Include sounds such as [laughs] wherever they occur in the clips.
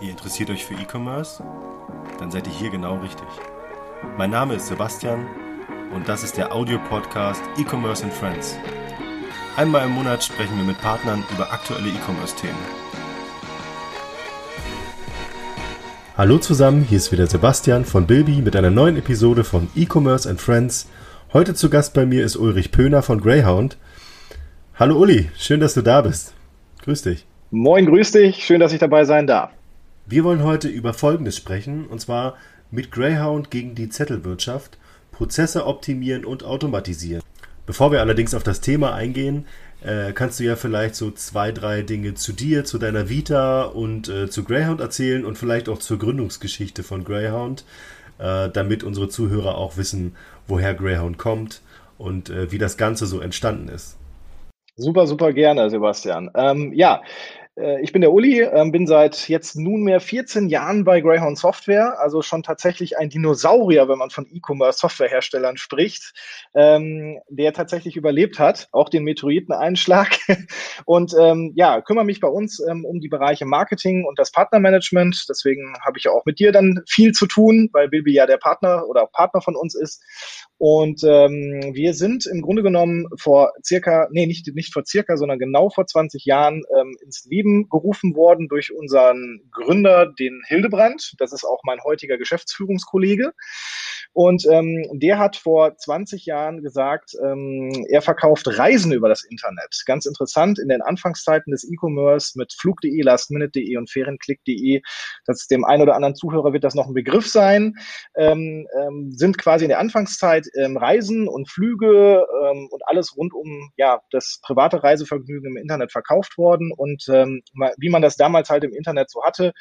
Ihr interessiert euch für E-Commerce? Dann seid ihr hier genau richtig. Mein Name ist Sebastian und das ist der Audio-Podcast E-Commerce and Friends. Einmal im Monat sprechen wir mit Partnern über aktuelle E-Commerce-Themen. Hallo zusammen, hier ist wieder Sebastian von Bilby mit einer neuen Episode von E-Commerce and Friends. Heute zu Gast bei mir ist Ulrich Pöhner von Greyhound. Hallo Uli, schön, dass du da bist. Grüß dich. Moin, grüß dich, schön, dass ich dabei sein darf. Wir wollen heute über Folgendes sprechen, und zwar mit Greyhound gegen die Zettelwirtschaft, Prozesse optimieren und automatisieren. Bevor wir allerdings auf das Thema eingehen, äh, kannst du ja vielleicht so zwei, drei Dinge zu dir, zu deiner Vita und äh, zu Greyhound erzählen und vielleicht auch zur Gründungsgeschichte von Greyhound, äh, damit unsere Zuhörer auch wissen, woher Greyhound kommt und wie das Ganze so entstanden ist. Super, super gerne, Sebastian. Ähm, ja, ich bin der Uli, ähm, bin seit jetzt nunmehr 14 Jahren bei Greyhound Software, also schon tatsächlich ein Dinosaurier, wenn man von E-Commerce-Softwareherstellern spricht, ähm, der tatsächlich überlebt hat, auch den Meteoriteneinschlag. [laughs] Und ähm, ja, kümmere mich bei uns um die Bereiche Marketing und das Partnermanagement. Deswegen habe ich auch mit dir dann viel zu tun, weil Bilby ja der Partner oder Partner von uns ist. Und ähm, wir sind im Grunde genommen vor circa, nee, nicht, nicht vor circa, sondern genau vor 20 Jahren ähm, ins Leben gerufen worden durch unseren Gründer, den Hildebrand. Das ist auch mein heutiger Geschäftsführungskollege. Und ähm, der hat vor 20 Jahren gesagt, ähm, er verkauft Reisen über das Internet. Ganz interessant, in den Anfangszeiten des E-Commerce mit Flug.de, Lastminute.de und Ferienklick.de, das dem einen oder anderen Zuhörer wird das noch ein Begriff sein, ähm, ähm, sind quasi in der Anfangszeit ähm, Reisen und Flüge ähm, und alles rund um ja das private Reisevergnügen im Internet verkauft worden. Und ähm, wie man das damals halt im Internet so hatte,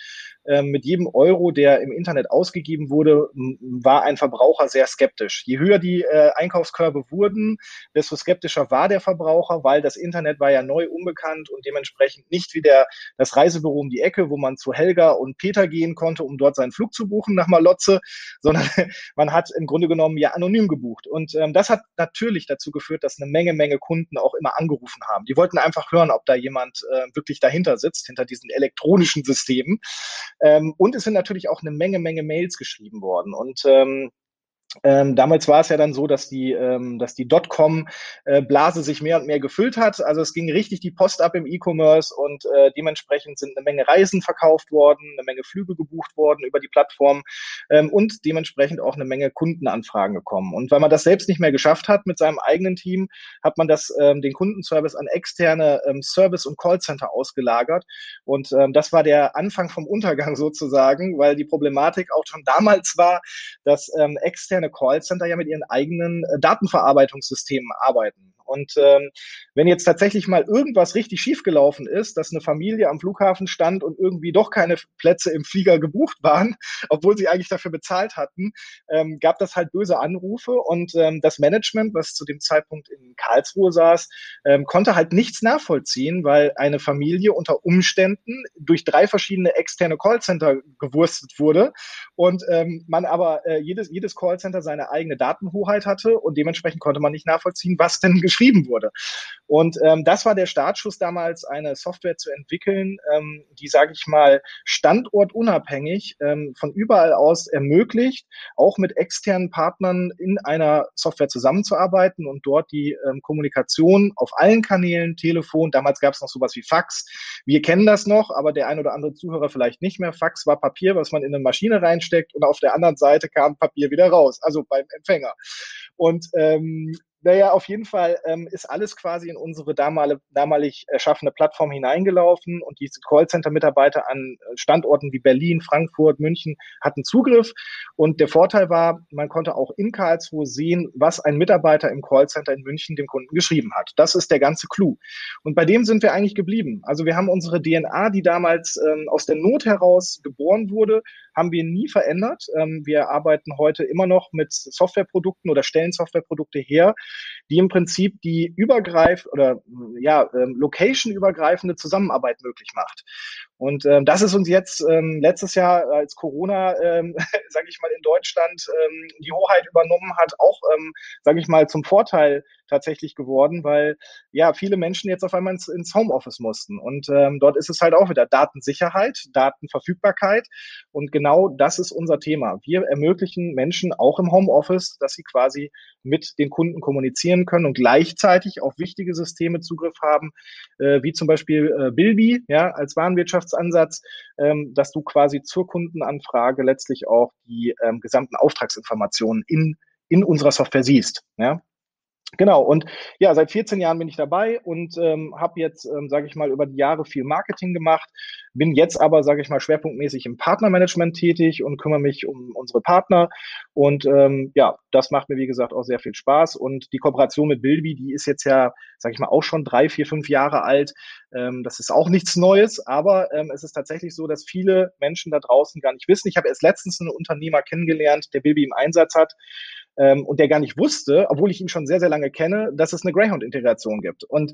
ähm, mit jedem Euro, der im Internet ausgegeben wurde, war ein Verbraucher sehr skeptisch. Je höher die äh, Einkaufskörbe wurden, desto skeptischer war der Verbraucher, weil das Internet war ja neu unbekannt und dementsprechend nicht wie der, das Reisebüro um die Ecke, wo man zu Helga und Peter gehen konnte, um dort seinen Flug zu buchen nach Malotze, [laughs] sondern man hat im Grunde genommen ja anonym gebucht. Und ähm, das hat natürlich dazu geführt, dass eine Menge, Menge Kunden auch immer angerufen haben. Die wollten einfach hören, ob da jemand äh, wirklich dahinter sitzt, hinter diesen elektronischen Systemen. Ähm, und es sind natürlich auch eine Menge, Menge Mails geschrieben worden. Und ähm, ähm, damals war es ja dann so, dass die, ähm, dass die Dotcom-Blase äh, sich mehr und mehr gefüllt hat. Also es ging richtig die Post ab im E-Commerce und äh, dementsprechend sind eine Menge Reisen verkauft worden, eine Menge Flüge gebucht worden über die Plattform ähm, und dementsprechend auch eine Menge Kundenanfragen gekommen. Und weil man das selbst nicht mehr geschafft hat mit seinem eigenen Team, hat man das ähm, den Kundenservice an externe ähm, Service- und Callcenter ausgelagert. Und ähm, das war der Anfang vom Untergang [laughs] sozusagen, weil die Problematik auch schon damals war, dass ähm, externe externe Callcenter ja mit ihren eigenen äh, Datenverarbeitungssystemen arbeiten. Und ähm, wenn jetzt tatsächlich mal irgendwas richtig schiefgelaufen ist, dass eine Familie am Flughafen stand und irgendwie doch keine Plätze im Flieger gebucht waren, [laughs] obwohl sie eigentlich dafür bezahlt hatten, ähm, gab das halt böse Anrufe und ähm, das Management, was zu dem Zeitpunkt in Karlsruhe saß, ähm, konnte halt nichts nachvollziehen, weil eine Familie unter Umständen durch drei verschiedene externe Callcenter gewurstet wurde und ähm, man aber äh, jedes, jedes Callcenter seine eigene Datenhoheit hatte und dementsprechend konnte man nicht nachvollziehen, was denn geschrieben [laughs] geschrieben wurde. Und ähm, das war der Startschuss damals, eine Software zu entwickeln, ähm, die, sage ich mal, standortunabhängig ähm, von überall aus ermöglicht, auch mit externen Partnern in einer Software zusammenzuarbeiten und dort die ähm, Kommunikation auf allen Kanälen, Telefon, damals gab es noch sowas wie Fax. Wir kennen das noch, aber der ein oder andere Zuhörer vielleicht nicht mehr. Fax war Papier, was man in eine Maschine reinsteckt und auf der anderen Seite kam Papier wieder raus, also beim Empfänger. Und ähm, naja, auf jeden Fall ähm, ist alles quasi in unsere damalige, damalig erschaffene Plattform hineingelaufen und diese Callcenter-Mitarbeiter an äh, Standorten wie Berlin, Frankfurt, München hatten Zugriff. Und der Vorteil war, man konnte auch in Karlsruhe sehen, was ein Mitarbeiter im Callcenter in München dem Kunden geschrieben hat. Das ist der ganze Clou. Und bei dem sind wir eigentlich geblieben. Also wir haben unsere DNA, die damals ähm, aus der Not heraus geboren wurde, haben wir nie verändert. Ähm, wir arbeiten heute immer noch mit Softwareprodukten oder stellen Softwareprodukte her, die im Prinzip die übergreif oder ja, ähm, location-übergreifende Zusammenarbeit möglich macht. Und ähm, das ist uns jetzt ähm, letztes Jahr, als Corona, ähm, [laughs] sage ich mal, in Deutschland ähm, die Hoheit übernommen hat, auch, ähm, sage ich mal, zum Vorteil tatsächlich geworden, weil ja viele Menschen jetzt auf einmal ins, ins Homeoffice mussten. Und ähm, dort ist es halt auch wieder Datensicherheit, Datenverfügbarkeit. Und genau das ist unser Thema. Wir ermöglichen Menschen auch im Homeoffice, dass sie quasi mit den Kunden kommunizieren können und gleichzeitig auf wichtige Systeme Zugriff haben, äh, wie zum Beispiel äh, Bilby, ja, als Warenwirtschaftsansatz, ähm, dass du quasi zur Kundenanfrage letztlich auch die ähm, gesamten Auftragsinformationen in in unserer Software siehst. Ja? Genau, und ja, seit 14 Jahren bin ich dabei und ähm, habe jetzt, ähm, sage ich mal, über die Jahre viel Marketing gemacht, bin jetzt aber, sage ich mal, schwerpunktmäßig im Partnermanagement tätig und kümmere mich um unsere Partner. Und ähm, ja, das macht mir, wie gesagt, auch sehr viel Spaß. Und die Kooperation mit Bilby, die ist jetzt ja, sage ich mal, auch schon drei, vier, fünf Jahre alt. Ähm, das ist auch nichts Neues, aber ähm, es ist tatsächlich so, dass viele Menschen da draußen gar nicht wissen. Ich habe erst letztens einen Unternehmer kennengelernt, der Bilby im Einsatz hat ähm, und der gar nicht wusste, obwohl ich ihn schon sehr, sehr lange kenne, dass es eine Greyhound-Integration gibt. Und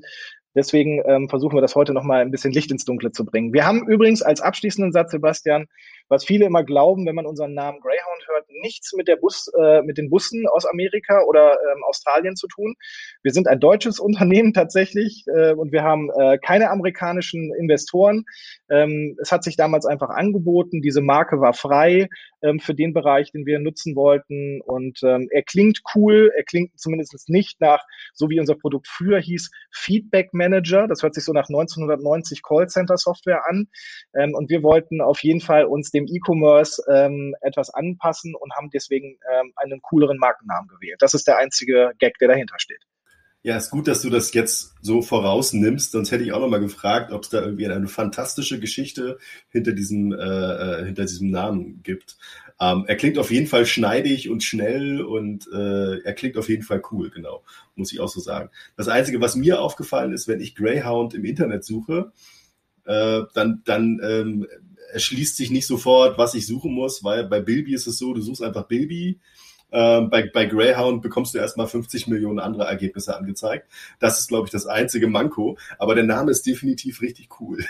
deswegen ähm, versuchen wir das heute nochmal ein bisschen Licht ins Dunkle zu bringen. Wir haben übrigens als abschließenden Satz, Sebastian, was viele immer glauben, wenn man unseren Namen Greyhound hört, nichts mit der Bus, äh, mit den Bussen aus Amerika oder ähm, Australien zu tun. Wir sind ein deutsches [laughs] Unternehmen tatsächlich äh, und wir haben äh, keine amerikanischen Investoren. Ähm, es hat sich damals einfach angeboten. Diese Marke war frei ähm, für den Bereich, den wir nutzen wollten. Und ähm, er klingt cool. Er klingt zumindest nicht nach, so wie unser Produkt früher hieß, Feedback Manager. Das hört sich so nach 1990 Callcenter Software an. Ähm, und wir wollten auf jeden Fall uns dem E-Commerce ähm, etwas anpassen und haben deswegen ähm, einen cooleren Markennamen gewählt. Das ist der einzige Gag, der dahinter steht. Ja, ist gut, dass du das jetzt so vorausnimmst. Sonst hätte ich auch noch mal gefragt, ob es da irgendwie eine fantastische Geschichte hinter diesem, äh, äh, hinter diesem Namen gibt. Ähm, er klingt auf jeden Fall schneidig und schnell und äh, er klingt auf jeden Fall cool, genau, muss ich auch so sagen. Das Einzige, was mir aufgefallen ist, wenn ich Greyhound im Internet suche, äh, dann, dann ähm, erschließt sich nicht sofort, was ich suchen muss, weil bei Bilby ist es so, du suchst einfach Bilby. Ähm, bei, bei Greyhound bekommst du erstmal 50 Millionen andere Ergebnisse angezeigt. Das ist, glaube ich, das einzige Manko. Aber der Name ist definitiv richtig cool.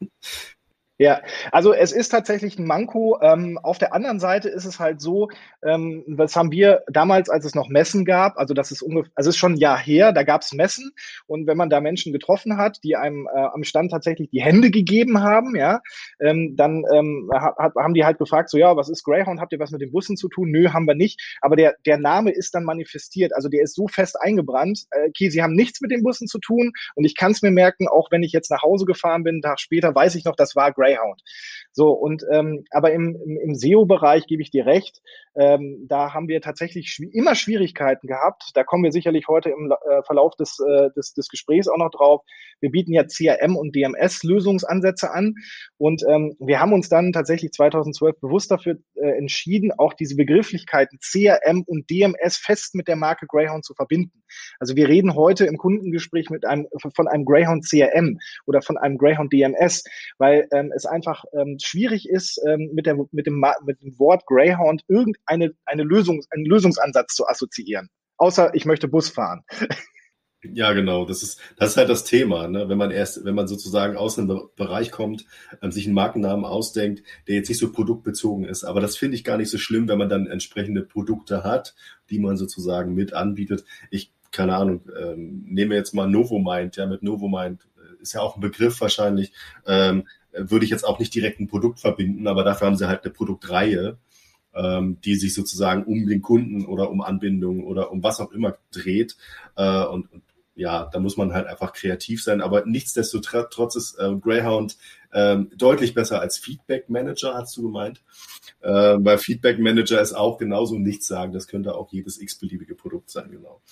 [laughs] Ja, also es ist tatsächlich ein Manko. Ähm, auf der anderen Seite ist es halt so, ähm, das haben wir damals, als es noch Messen gab, also das ist ungefähr, also es ist schon ein Jahr her, da gab es Messen und wenn man da Menschen getroffen hat, die einem äh, am Stand tatsächlich die Hände gegeben haben, ja, ähm, dann ähm, ha, haben die halt gefragt, so ja, was ist Greyhound, habt ihr was mit den Bussen zu tun? Nö, haben wir nicht. Aber der, der Name ist dann manifestiert, also der ist so fest eingebrannt, äh, okay, sie haben nichts mit den Bussen zu tun und ich kann es mir merken, auch wenn ich jetzt nach Hause gefahren bin, einen Tag später weiß ich noch, das war Greyhound. Greyhound. So, und ähm, aber im, im, im SEO-Bereich gebe ich dir recht, ähm, da haben wir tatsächlich schw immer Schwierigkeiten gehabt. Da kommen wir sicherlich heute im äh, Verlauf des, äh, des, des Gesprächs auch noch drauf. Wir bieten ja CRM und DMS-Lösungsansätze an und ähm, wir haben uns dann tatsächlich 2012 bewusst dafür äh, entschieden, auch diese Begrifflichkeiten CRM und DMS fest mit der Marke Greyhound zu verbinden. Also wir reden heute im Kundengespräch mit einem, von einem Greyhound CRM oder von einem Greyhound DMS, weil ähm, es einfach ähm, schwierig ist, ähm, mit, der, mit, dem, mit dem Wort Greyhound irgendeine eine Lösung, einen Lösungsansatz zu assoziieren. Außer ich möchte Bus fahren. [laughs] Ja, genau. Das ist, das ist halt das Thema, ne? wenn man erst, wenn man sozusagen aus einem Bereich kommt, ähm, sich einen Markennamen ausdenkt, der jetzt nicht so produktbezogen ist. Aber das finde ich gar nicht so schlimm, wenn man dann entsprechende Produkte hat, die man sozusagen mit anbietet. Ich, keine Ahnung, ähm, nehme jetzt mal Novomind, ja, mit Novomind äh, ist ja auch ein Begriff wahrscheinlich. Ähm, würde ich jetzt auch nicht direkt ein Produkt verbinden, aber dafür haben sie halt eine Produktreihe, ähm, die sich sozusagen um den Kunden oder um Anbindung oder um was auch immer dreht. Äh, und, und ja, da muss man halt einfach kreativ sein. Aber nichtsdestotrotz ist äh, Greyhound äh, deutlich besser als Feedback Manager, hast du gemeint. Äh, weil Feedback Manager ist auch genauso nichts sagen. Das könnte auch jedes x-beliebige Produkt sein, genau.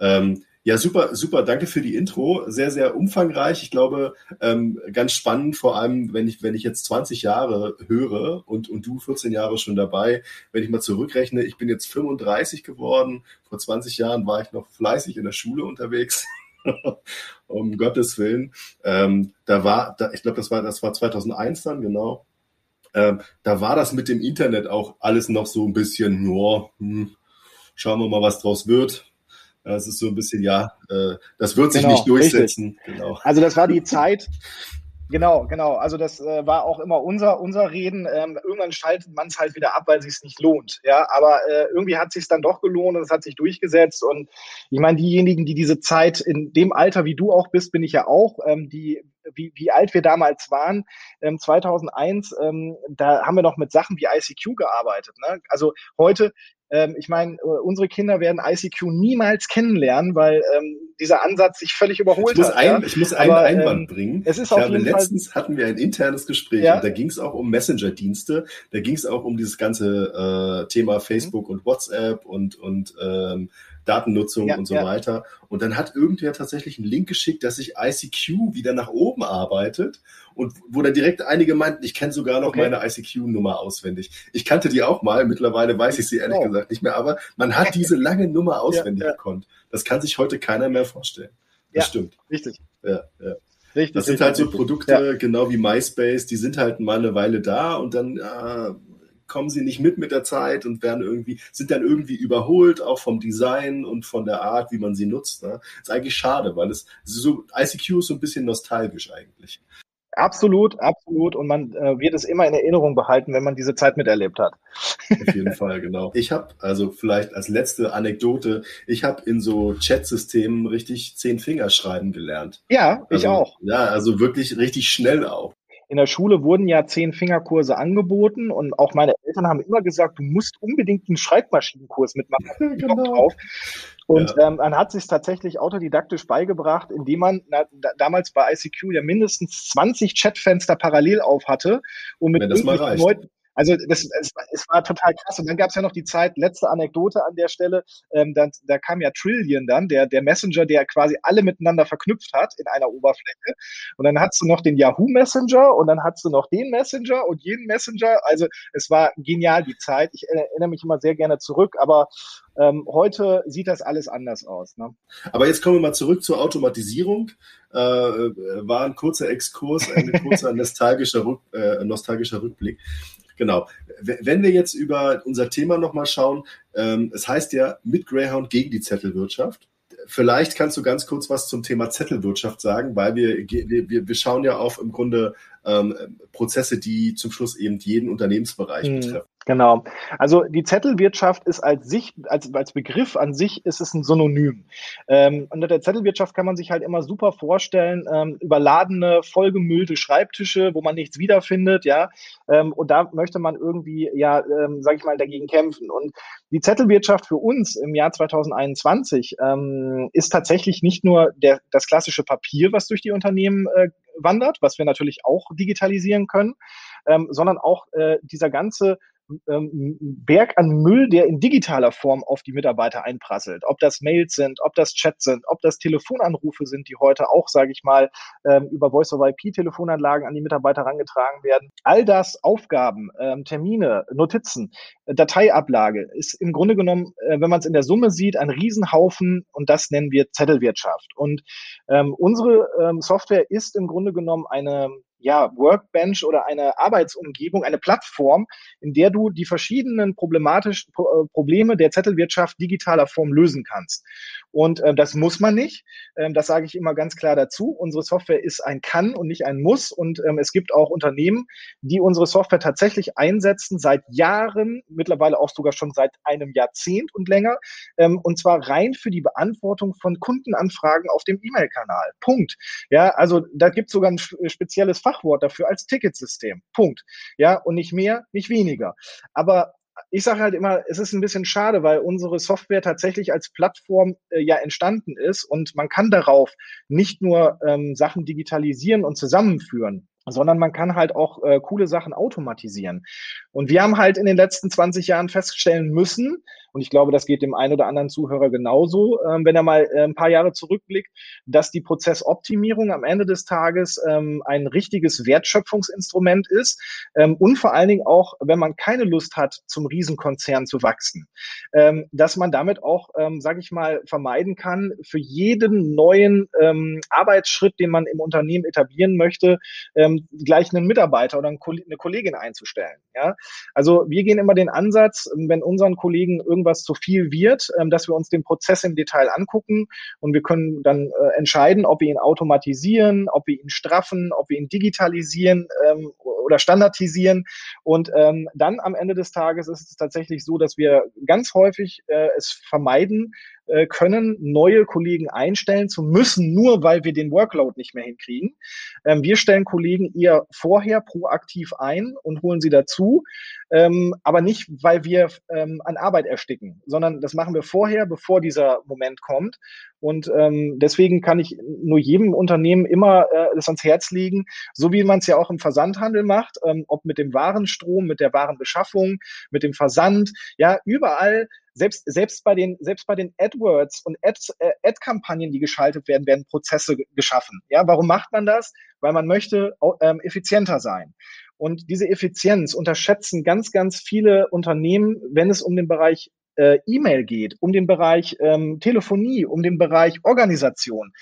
Ähm, ja, super, super. Danke für die Intro. Sehr, sehr umfangreich. Ich glaube, ähm, ganz spannend, vor allem, wenn ich, wenn ich jetzt 20 Jahre höre und, und du 14 Jahre schon dabei. Wenn ich mal zurückrechne, ich bin jetzt 35 geworden. Vor 20 Jahren war ich noch fleißig in der Schule unterwegs. [laughs] um Gottes Willen. Ähm, da war, da, ich glaube, das war, das war 2001 dann, genau. Ähm, da war das mit dem Internet auch alles noch so ein bisschen, nur, hm, schauen wir mal, was draus wird es ist so ein bisschen, ja, äh, das wird sich genau, nicht durchsetzen. Genau. Also das war die Zeit, Genau, genau. Also das äh, war auch immer unser, unser Reden. Ähm, irgendwann schaltet man es halt wieder ab, weil es nicht lohnt. Ja, aber äh, irgendwie hat es sich dann doch gelohnt und es hat sich durchgesetzt. Und ich meine, diejenigen, die diese Zeit in dem Alter, wie du auch bist, bin ich ja auch, ähm, die wie, wie alt wir damals waren, ähm, 2001, ähm, da haben wir noch mit Sachen wie ICQ gearbeitet. Ne? Also heute ähm, ich meine, äh, unsere Kinder werden ICQ niemals kennenlernen, weil ähm, dieser Ansatz sich völlig überholt ich muss hat. Ein, ja? Ich muss einen Aber, Einwand ähm, bringen. Es ist ich auf habe jeden letztens Fall, hatten wir ein internes Gespräch ja? und da ging es auch um Messenger-Dienste, da ging es auch um dieses ganze äh, Thema Facebook mhm. und WhatsApp und und ähm, Datennutzung ja, und so ja. weiter. Und dann hat irgendwer tatsächlich einen Link geschickt, dass sich ICQ wieder nach oben arbeitet und wo dann direkt einige meinten, ich kenne sogar noch okay. meine ICQ-Nummer auswendig. Ich kannte die auch mal, mittlerweile weiß ich sie ehrlich oh. gesagt nicht mehr, aber man hat [laughs] diese lange Nummer auswendig ja, gekonnt. Das kann sich heute keiner mehr vorstellen. Das stimmt. Richtig. Ja, ja. Richtig, das sind richtig, halt so Produkte, ja. genau wie MySpace, die sind halt mal eine Weile da und dann äh, kommen sie nicht mit mit der Zeit und werden irgendwie, sind dann irgendwie überholt, auch vom Design und von der Art, wie man sie nutzt. Ne? Ist eigentlich schade, weil es so, ICQ ist so ein bisschen nostalgisch eigentlich. Absolut, absolut. Und man äh, wird es immer in Erinnerung behalten, wenn man diese Zeit miterlebt hat. Auf jeden [laughs] Fall, genau. Ich habe, also vielleicht als letzte Anekdote, ich habe in so Chat-Systemen richtig zehn Finger schreiben gelernt. Ja, ich also, auch. Ja, also wirklich richtig schnell auch in der Schule wurden ja zehn Fingerkurse angeboten und auch meine Eltern haben immer gesagt, du musst unbedingt einen Schreibmaschinenkurs mitmachen. genau. drauf. Und ja. ähm, man hat sich tatsächlich autodidaktisch beigebracht, indem man na, da, damals bei ICQ ja mindestens 20 Chatfenster parallel auf hatte, um mit Wenn das mal reicht. Leuten, also das, es, es war total krass. Und dann gab es ja noch die Zeit, letzte Anekdote an der Stelle, ähm, dann, da kam ja Trillion dann, der, der Messenger, der quasi alle miteinander verknüpft hat in einer Oberfläche. Und dann hast du noch den Yahoo Messenger und dann hast du noch den Messenger und jeden Messenger. Also es war genial die Zeit. Ich erinnere mich immer sehr gerne zurück, aber ähm, heute sieht das alles anders aus. Ne? Aber jetzt kommen wir mal zurück zur Automatisierung. Äh, war ein kurzer Exkurs, ein kurzer [laughs] nostalgischer, Rück, äh, nostalgischer Rückblick. Genau. Wenn wir jetzt über unser Thema nochmal schauen, ähm, es heißt ja mit Greyhound gegen die Zettelwirtschaft. Vielleicht kannst du ganz kurz was zum Thema Zettelwirtschaft sagen, weil wir, wir, wir schauen ja auf im Grunde ähm, Prozesse, die zum Schluss eben jeden Unternehmensbereich mhm. betreffen. Genau. Also die Zettelwirtschaft ist als sich, als, als Begriff an sich ist es ein Synonym. Ähm, unter der Zettelwirtschaft kann man sich halt immer super vorstellen, ähm, überladene, vollgemüllte Schreibtische, wo man nichts wiederfindet, ja. Ähm, und da möchte man irgendwie, ja, ähm, sage ich mal, dagegen kämpfen. Und die Zettelwirtschaft für uns im Jahr 2021 ähm, ist tatsächlich nicht nur der, das klassische Papier, was durch die Unternehmen äh, wandert, was wir natürlich auch digitalisieren können, ähm, sondern auch äh, dieser ganze ähm, Berg an Müll, der in digitaler Form auf die Mitarbeiter einprasselt. Ob das Mails sind, ob das Chats sind, ob das Telefonanrufe sind, die heute auch, sage ich mal, ähm, über Voice-over-IP-Telefonanlagen an die Mitarbeiter herangetragen werden. All das, Aufgaben, ähm, Termine, Notizen, Dateiablage, ist im Grunde genommen, äh, wenn man es in der Summe sieht, ein Riesenhaufen und das nennen wir Zettelwirtschaft. Und ähm, unsere Software ist im Grunde genommen eine ja, Workbench oder eine Arbeitsumgebung, eine Plattform, in der du die verschiedenen problematischen äh, Probleme der Zettelwirtschaft digitaler Form lösen kannst. Und äh, das muss man nicht. Ähm, das sage ich immer ganz klar dazu. Unsere Software ist ein Kann und nicht ein Muss. Und ähm, es gibt auch Unternehmen, die unsere Software tatsächlich einsetzen seit Jahren, mittlerweile auch sogar schon seit einem Jahrzehnt und länger. Ähm, und zwar rein für die Beantwortung von Kundenanfragen auf dem E-Mail-Kanal. Punkt. Ja, also da gibt es sogar ein spezielles Fachwort dafür als Ticketsystem. Punkt. Ja, und nicht mehr, nicht weniger. Aber ich sage halt immer, es ist ein bisschen schade, weil unsere Software tatsächlich als Plattform äh, ja entstanden ist und man kann darauf nicht nur ähm, Sachen digitalisieren und zusammenführen, sondern man kann halt auch äh, coole Sachen automatisieren. Und wir haben halt in den letzten 20 Jahren feststellen müssen, und ich glaube, das geht dem einen oder anderen Zuhörer genauso, ähm, wenn er mal äh, ein paar Jahre zurückblickt, dass die Prozessoptimierung am Ende des Tages ähm, ein richtiges Wertschöpfungsinstrument ist ähm, und vor allen Dingen auch, wenn man keine Lust hat, zum Riesenkonzern zu wachsen, ähm, dass man damit auch, ähm, sage ich mal, vermeiden kann, für jeden neuen ähm, Arbeitsschritt, den man im Unternehmen etablieren möchte, ähm, gleich einen Mitarbeiter oder eine Kollegin einzustellen. Ja? Also wir gehen immer den Ansatz, wenn unseren Kollegen irgendwie irgendwas zu viel wird, ähm, dass wir uns den Prozess im Detail angucken und wir können dann äh, entscheiden, ob wir ihn automatisieren, ob wir ihn straffen, ob wir ihn digitalisieren ähm, oder standardisieren. Und ähm, dann am Ende des Tages ist es tatsächlich so, dass wir ganz häufig äh, es vermeiden, äh, können, neue Kollegen einstellen zu müssen, nur weil wir den Workload nicht mehr hinkriegen. Ähm, wir stellen Kollegen eher vorher proaktiv ein und holen sie dazu, ähm, aber nicht, weil wir ähm, an Arbeit ersticken, sondern das machen wir vorher, bevor dieser Moment kommt. Und ähm, deswegen kann ich nur jedem Unternehmen immer äh, das ans Herz legen, so wie man es ja auch im Versandhandel macht, ähm, ob mit dem Warenstrom, mit der Warenbeschaffung, mit dem Versand, ja, überall selbst, selbst bei den, selbst bei den AdWords und Ad, äh, Ad-Kampagnen, die geschaltet werden, werden Prozesse geschaffen. Ja, warum macht man das? Weil man möchte ähm, effizienter sein. Und diese Effizienz unterschätzen ganz, ganz viele Unternehmen, wenn es um den Bereich äh, E-Mail geht, um den Bereich ähm, Telefonie, um den Bereich Organisation.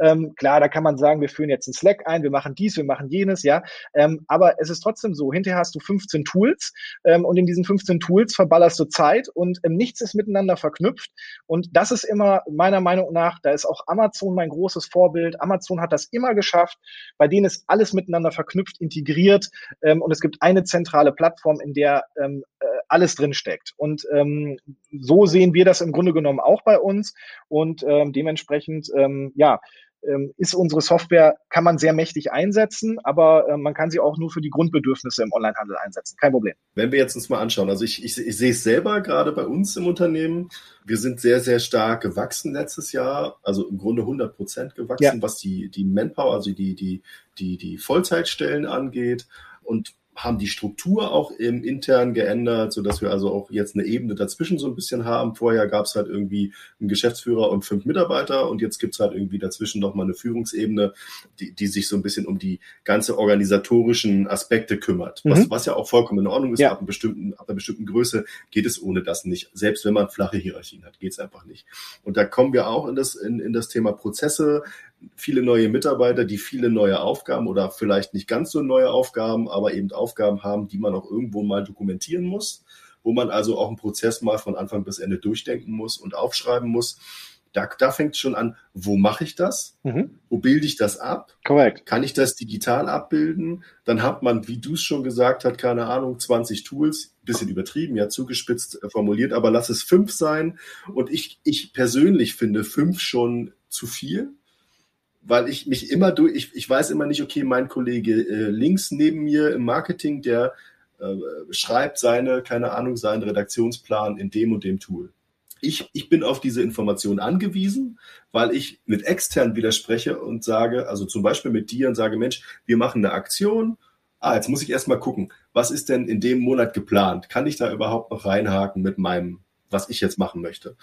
Ähm, klar, da kann man sagen, wir führen jetzt einen Slack ein, wir machen dies, wir machen jenes, ja. Ähm, aber es ist trotzdem so, hinterher hast du 15 Tools ähm, und in diesen 15 Tools verballerst du Zeit und ähm, nichts ist miteinander verknüpft. Und das ist immer meiner Meinung nach, da ist auch Amazon mein großes Vorbild. Amazon hat das immer geschafft. Bei denen ist alles miteinander verknüpft, integriert ähm, und es gibt eine zentrale Plattform, in der ähm, äh, alles drin steckt. Und ähm, so sehen wir das im Grunde genommen auch bei uns. Und dementsprechend, ja, ist unsere Software, kann man sehr mächtig einsetzen, aber äh, man kann sie auch nur für die Grundbedürfnisse im Onlinehandel einsetzen. Kein Problem. Wenn wir jetzt uns mal anschauen, also ich, ich, ich sehe es selber gerade bei uns im Unternehmen. Wir sind sehr, sehr stark gewachsen letztes Jahr, also im Grunde 100 Prozent gewachsen, ja. was die, die Manpower, also die, die, die, die Vollzeitstellen angeht. Und haben die Struktur auch im intern geändert, so dass wir also auch jetzt eine Ebene dazwischen so ein bisschen haben. Vorher gab es halt irgendwie einen Geschäftsführer und fünf Mitarbeiter und jetzt gibt es halt irgendwie dazwischen nochmal eine Führungsebene, die, die sich so ein bisschen um die ganze organisatorischen Aspekte kümmert. Mhm. Was, was ja auch vollkommen in Ordnung ist, ja. ab, einer bestimmten, ab einer bestimmten Größe geht es ohne das nicht. Selbst wenn man flache Hierarchien hat, geht es einfach nicht. Und da kommen wir auch in das, in, in das Thema Prozesse, viele neue Mitarbeiter, die viele neue Aufgaben oder vielleicht nicht ganz so neue Aufgaben, aber eben Aufgaben haben, die man auch irgendwo mal dokumentieren muss, wo man also auch einen Prozess mal von Anfang bis Ende durchdenken muss und aufschreiben muss. Da, da fängt es schon an, wo mache ich das? Mhm. Wo bilde ich das ab? Korrekt. Kann ich das digital abbilden? Dann hat man, wie du es schon gesagt hast, keine Ahnung, 20 Tools, bisschen übertrieben, ja, zugespitzt äh, formuliert, aber lass es fünf sein. Und ich, ich persönlich finde fünf schon zu viel weil ich mich immer durch, ich, ich weiß immer nicht, okay, mein Kollege äh, links neben mir im Marketing, der äh, schreibt seine, keine Ahnung, seinen Redaktionsplan in dem und dem Tool. Ich, ich bin auf diese Information angewiesen, weil ich mit extern widerspreche und sage, also zum Beispiel mit dir und sage, Mensch, wir machen eine Aktion. Ah, jetzt muss ich erstmal gucken, was ist denn in dem Monat geplant? Kann ich da überhaupt noch reinhaken mit meinem, was ich jetzt machen möchte?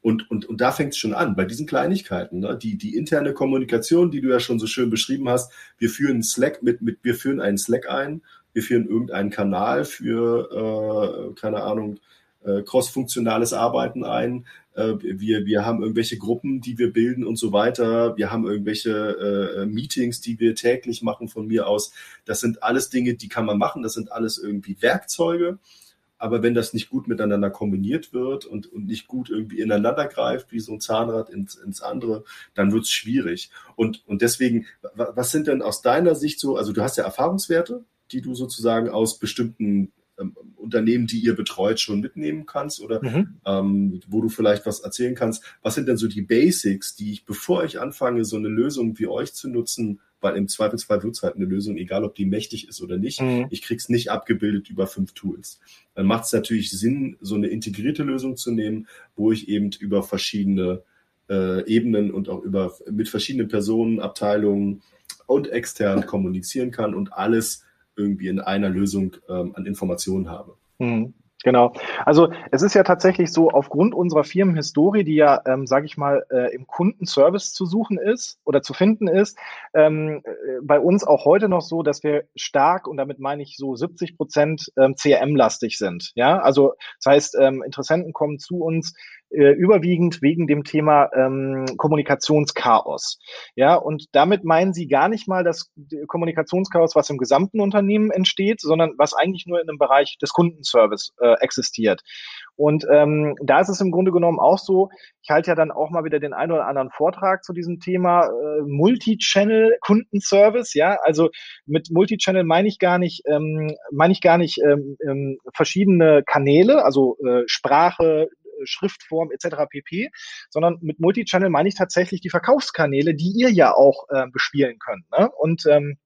Und, und, und da fängt es schon an, bei diesen Kleinigkeiten. Ne? Die, die interne Kommunikation, die du ja schon so schön beschrieben hast, wir führen Slack mit, mit wir führen einen Slack ein, wir führen irgendeinen Kanal für, äh, keine Ahnung, äh, cross-funktionales Arbeiten ein. Äh, wir, wir haben irgendwelche Gruppen, die wir bilden und so weiter. Wir haben irgendwelche äh, Meetings, die wir täglich machen von mir aus. Das sind alles Dinge, die kann man machen. Das sind alles irgendwie Werkzeuge. Aber wenn das nicht gut miteinander kombiniert wird und, und nicht gut irgendwie ineinander greift, wie so ein Zahnrad ins, ins andere, dann wird es schwierig. Und, und deswegen, was sind denn aus deiner Sicht so, also du hast ja Erfahrungswerte, die du sozusagen aus bestimmten ähm, Unternehmen, die ihr betreut, schon mitnehmen kannst oder mhm. ähm, wo du vielleicht was erzählen kannst. Was sind denn so die Basics, die ich, bevor ich anfange, so eine Lösung wie euch zu nutzen, weil im Zweifelsfall wird es halt eine Lösung, egal ob die mächtig ist oder nicht. Mhm. Ich krieg's nicht abgebildet über fünf Tools. Dann macht es natürlich Sinn, so eine integrierte Lösung zu nehmen, wo ich eben über verschiedene äh, Ebenen und auch über mit verschiedenen Personen, Abteilungen und extern kommunizieren kann und alles irgendwie in einer Lösung ähm, an Informationen habe. Mhm. Genau. Also es ist ja tatsächlich so, aufgrund unserer Firmenhistorie, die ja, ähm, sage ich mal, äh, im Kundenservice zu suchen ist oder zu finden ist, ähm, äh, bei uns auch heute noch so, dass wir stark, und damit meine ich so 70 Prozent ähm, CRM-lastig sind. Ja, also das heißt, ähm, Interessenten kommen zu uns, äh, überwiegend wegen dem Thema ähm, Kommunikationschaos. Ja, und damit meinen sie gar nicht mal das Kommunikationschaos, was im gesamten Unternehmen entsteht, sondern was eigentlich nur in einem Bereich des Kundenservice äh, existiert. Und ähm, da ist es im Grunde genommen auch so, ich halte ja dann auch mal wieder den einen oder anderen Vortrag zu diesem Thema äh, Multi-Channel Kundenservice, ja, also mit Multi-Channel meine ich gar nicht, ähm, meine ich gar nicht ähm, ähm, verschiedene Kanäle, also äh, Sprache, Schriftform etc. pp, sondern mit Multi-Channel meine ich tatsächlich die Verkaufskanäle, die ihr ja auch äh, bespielen könnt. Ne? Und ähm,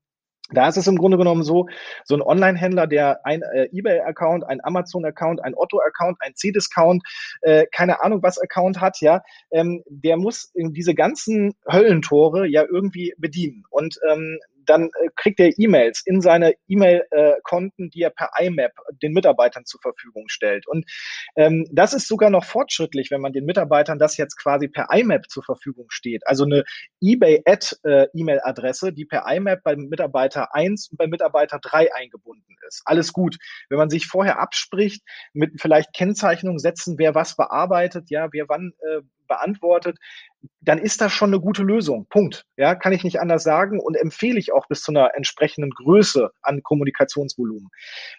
da ist es im Grunde genommen so, so ein Online-Händler, der ein äh, eBay-Account, ein Amazon-Account, ein Otto-Account, ein C-Discount, äh, keine Ahnung was Account hat, ja, ähm, der muss diese ganzen Höllentore ja irgendwie bedienen. Und ähm, dann äh, kriegt er E-Mails in seine E-Mail-Konten, die er per IMAP den Mitarbeitern zur Verfügung stellt. Und ähm, das ist sogar noch fortschrittlich, wenn man den Mitarbeitern das jetzt quasi per IMAP zur Verfügung steht. Also eine eBay-Ad-E-Mail-Adresse, die per IMAP beim Mitarbeiter 1 und beim Mitarbeiter 3 eingebunden ist. Alles gut. Wenn man sich vorher abspricht, mit vielleicht Kennzeichnungen setzen, wer was bearbeitet, ja, wer wann äh, beantwortet, dann ist das schon eine gute Lösung. Punkt. Ja, kann ich nicht anders sagen und empfehle ich auch bis zu einer entsprechenden Größe an Kommunikationsvolumen.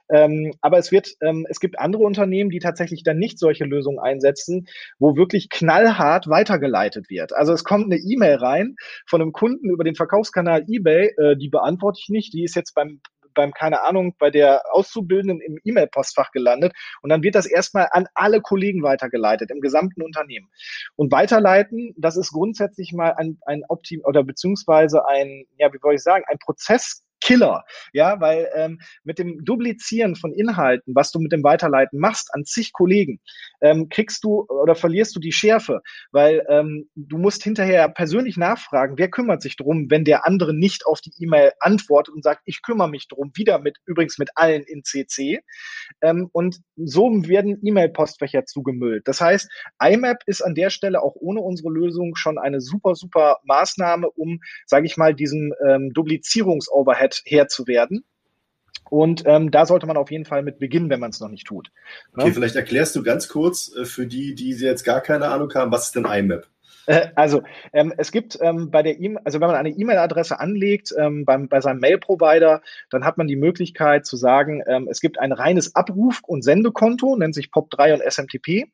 Ähm, aber es wird, ähm, es gibt andere Unternehmen, die tatsächlich dann nicht solche Lösungen einsetzen, wo wirklich knallhart weitergeleitet wird. Also es kommt eine E-Mail rein von einem Kunden über den Verkaufskanal eBay, äh, die beantworte ich nicht, die ist jetzt beim beim, keine Ahnung, bei der Auszubildenden im E-Mail-Postfach gelandet und dann wird das erstmal an alle Kollegen weitergeleitet im gesamten Unternehmen. Und weiterleiten, das ist grundsätzlich mal ein, ein Optim oder beziehungsweise ein, ja, wie soll ich sagen, ein Prozess Killer, ja, weil ähm, mit dem Duplizieren von Inhalten, was du mit dem Weiterleiten machst an zig Kollegen, ähm, kriegst du oder verlierst du die Schärfe, weil ähm, du musst hinterher persönlich nachfragen, wer kümmert sich drum, wenn der andere nicht auf die E-Mail antwortet und sagt, ich kümmere mich drum, wieder mit übrigens mit allen in CC. Ähm, und so werden E-Mail-Postfächer zugemüllt. Das heißt, IMAP ist an der Stelle auch ohne unsere Lösung schon eine super, super Maßnahme, um, sage ich mal, diesen ähm, Duplizierungs-Overhead Herr zu werden. Und ähm, da sollte man auf jeden Fall mit beginnen, wenn man es noch nicht tut. Ne? Okay, vielleicht erklärst du ganz kurz äh, für die, die jetzt gar keine Ahnung haben, was ist denn IMAP? Äh, also ähm, es gibt ähm, bei der E-Mail, also wenn man eine E-Mail-Adresse anlegt ähm, beim, bei seinem Mail-Provider, dann hat man die Möglichkeit zu sagen, ähm, es gibt ein reines Abruf- und Sendekonto, nennt sich POP3 und SMTP.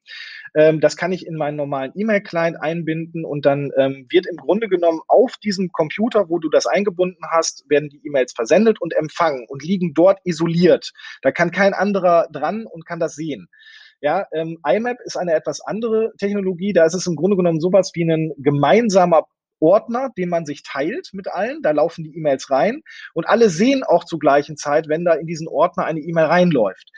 Ähm, das kann ich in meinen normalen E-Mail-Client einbinden und dann ähm, wird im Grunde genommen auf diesem Computer, wo du das eingebunden hast, werden die E-Mails versendet und empfangen und liegen dort isoliert. Da kann kein anderer dran und kann das sehen. Ja, ähm, IMAP ist eine etwas andere Technologie. Da ist es im Grunde genommen sowas wie ein gemeinsamer Ordner, den man sich teilt mit allen. Da laufen die E-Mails rein und alle sehen auch zur gleichen Zeit, wenn da in diesen Ordner eine E-Mail reinläuft.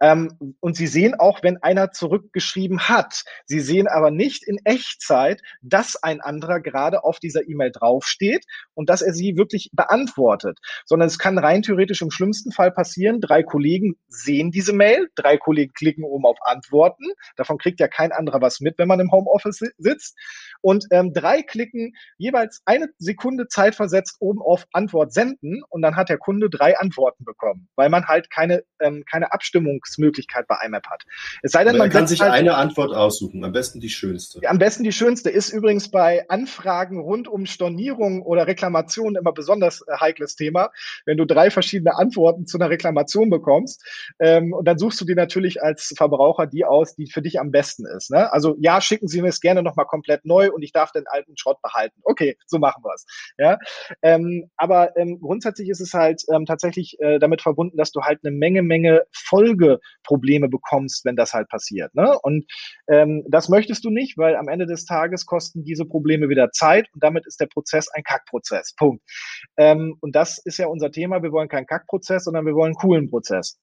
Ähm, und Sie sehen auch, wenn einer zurückgeschrieben hat. Sie sehen aber nicht in Echtzeit, dass ein anderer gerade auf dieser E-Mail draufsteht und dass er sie wirklich beantwortet, sondern es kann rein theoretisch im schlimmsten Fall passieren, drei Kollegen sehen diese Mail, drei Kollegen klicken oben auf Antworten. Davon kriegt ja kein anderer was mit, wenn man im Homeoffice sitzt. Und ähm, drei klicken jeweils eine Sekunde Zeit versetzt oben auf Antwort senden und dann hat der Kunde drei Antworten bekommen, weil man halt keine, ähm, keine Abstimmung Ausdrucksmöglichkeit bei IMAP hat. Es sei denn, man, man kann sich halt, eine Antwort aussuchen, am besten die schönste. Am besten die schönste ist übrigens bei Anfragen rund um Stornierung oder Reklamation immer besonders äh, heikles Thema, wenn du drei verschiedene Antworten zu einer Reklamation bekommst. Ähm, und dann suchst du dir natürlich als Verbraucher die aus, die für dich am besten ist. Ne? Also ja, schicken Sie mir es gerne nochmal komplett neu und ich darf den alten Schrott behalten. Okay, so machen wir es. Ja? Ähm, aber ähm, grundsätzlich ist es halt ähm, tatsächlich äh, damit verbunden, dass du halt eine Menge, Menge Folge Probleme bekommst, wenn das halt passiert. Ne? Und ähm, das möchtest du nicht, weil am Ende des Tages kosten diese Probleme wieder Zeit und damit ist der Prozess ein Kackprozess. Punkt. Ähm, und das ist ja unser Thema. Wir wollen keinen Kackprozess, sondern wir wollen einen coolen Prozess.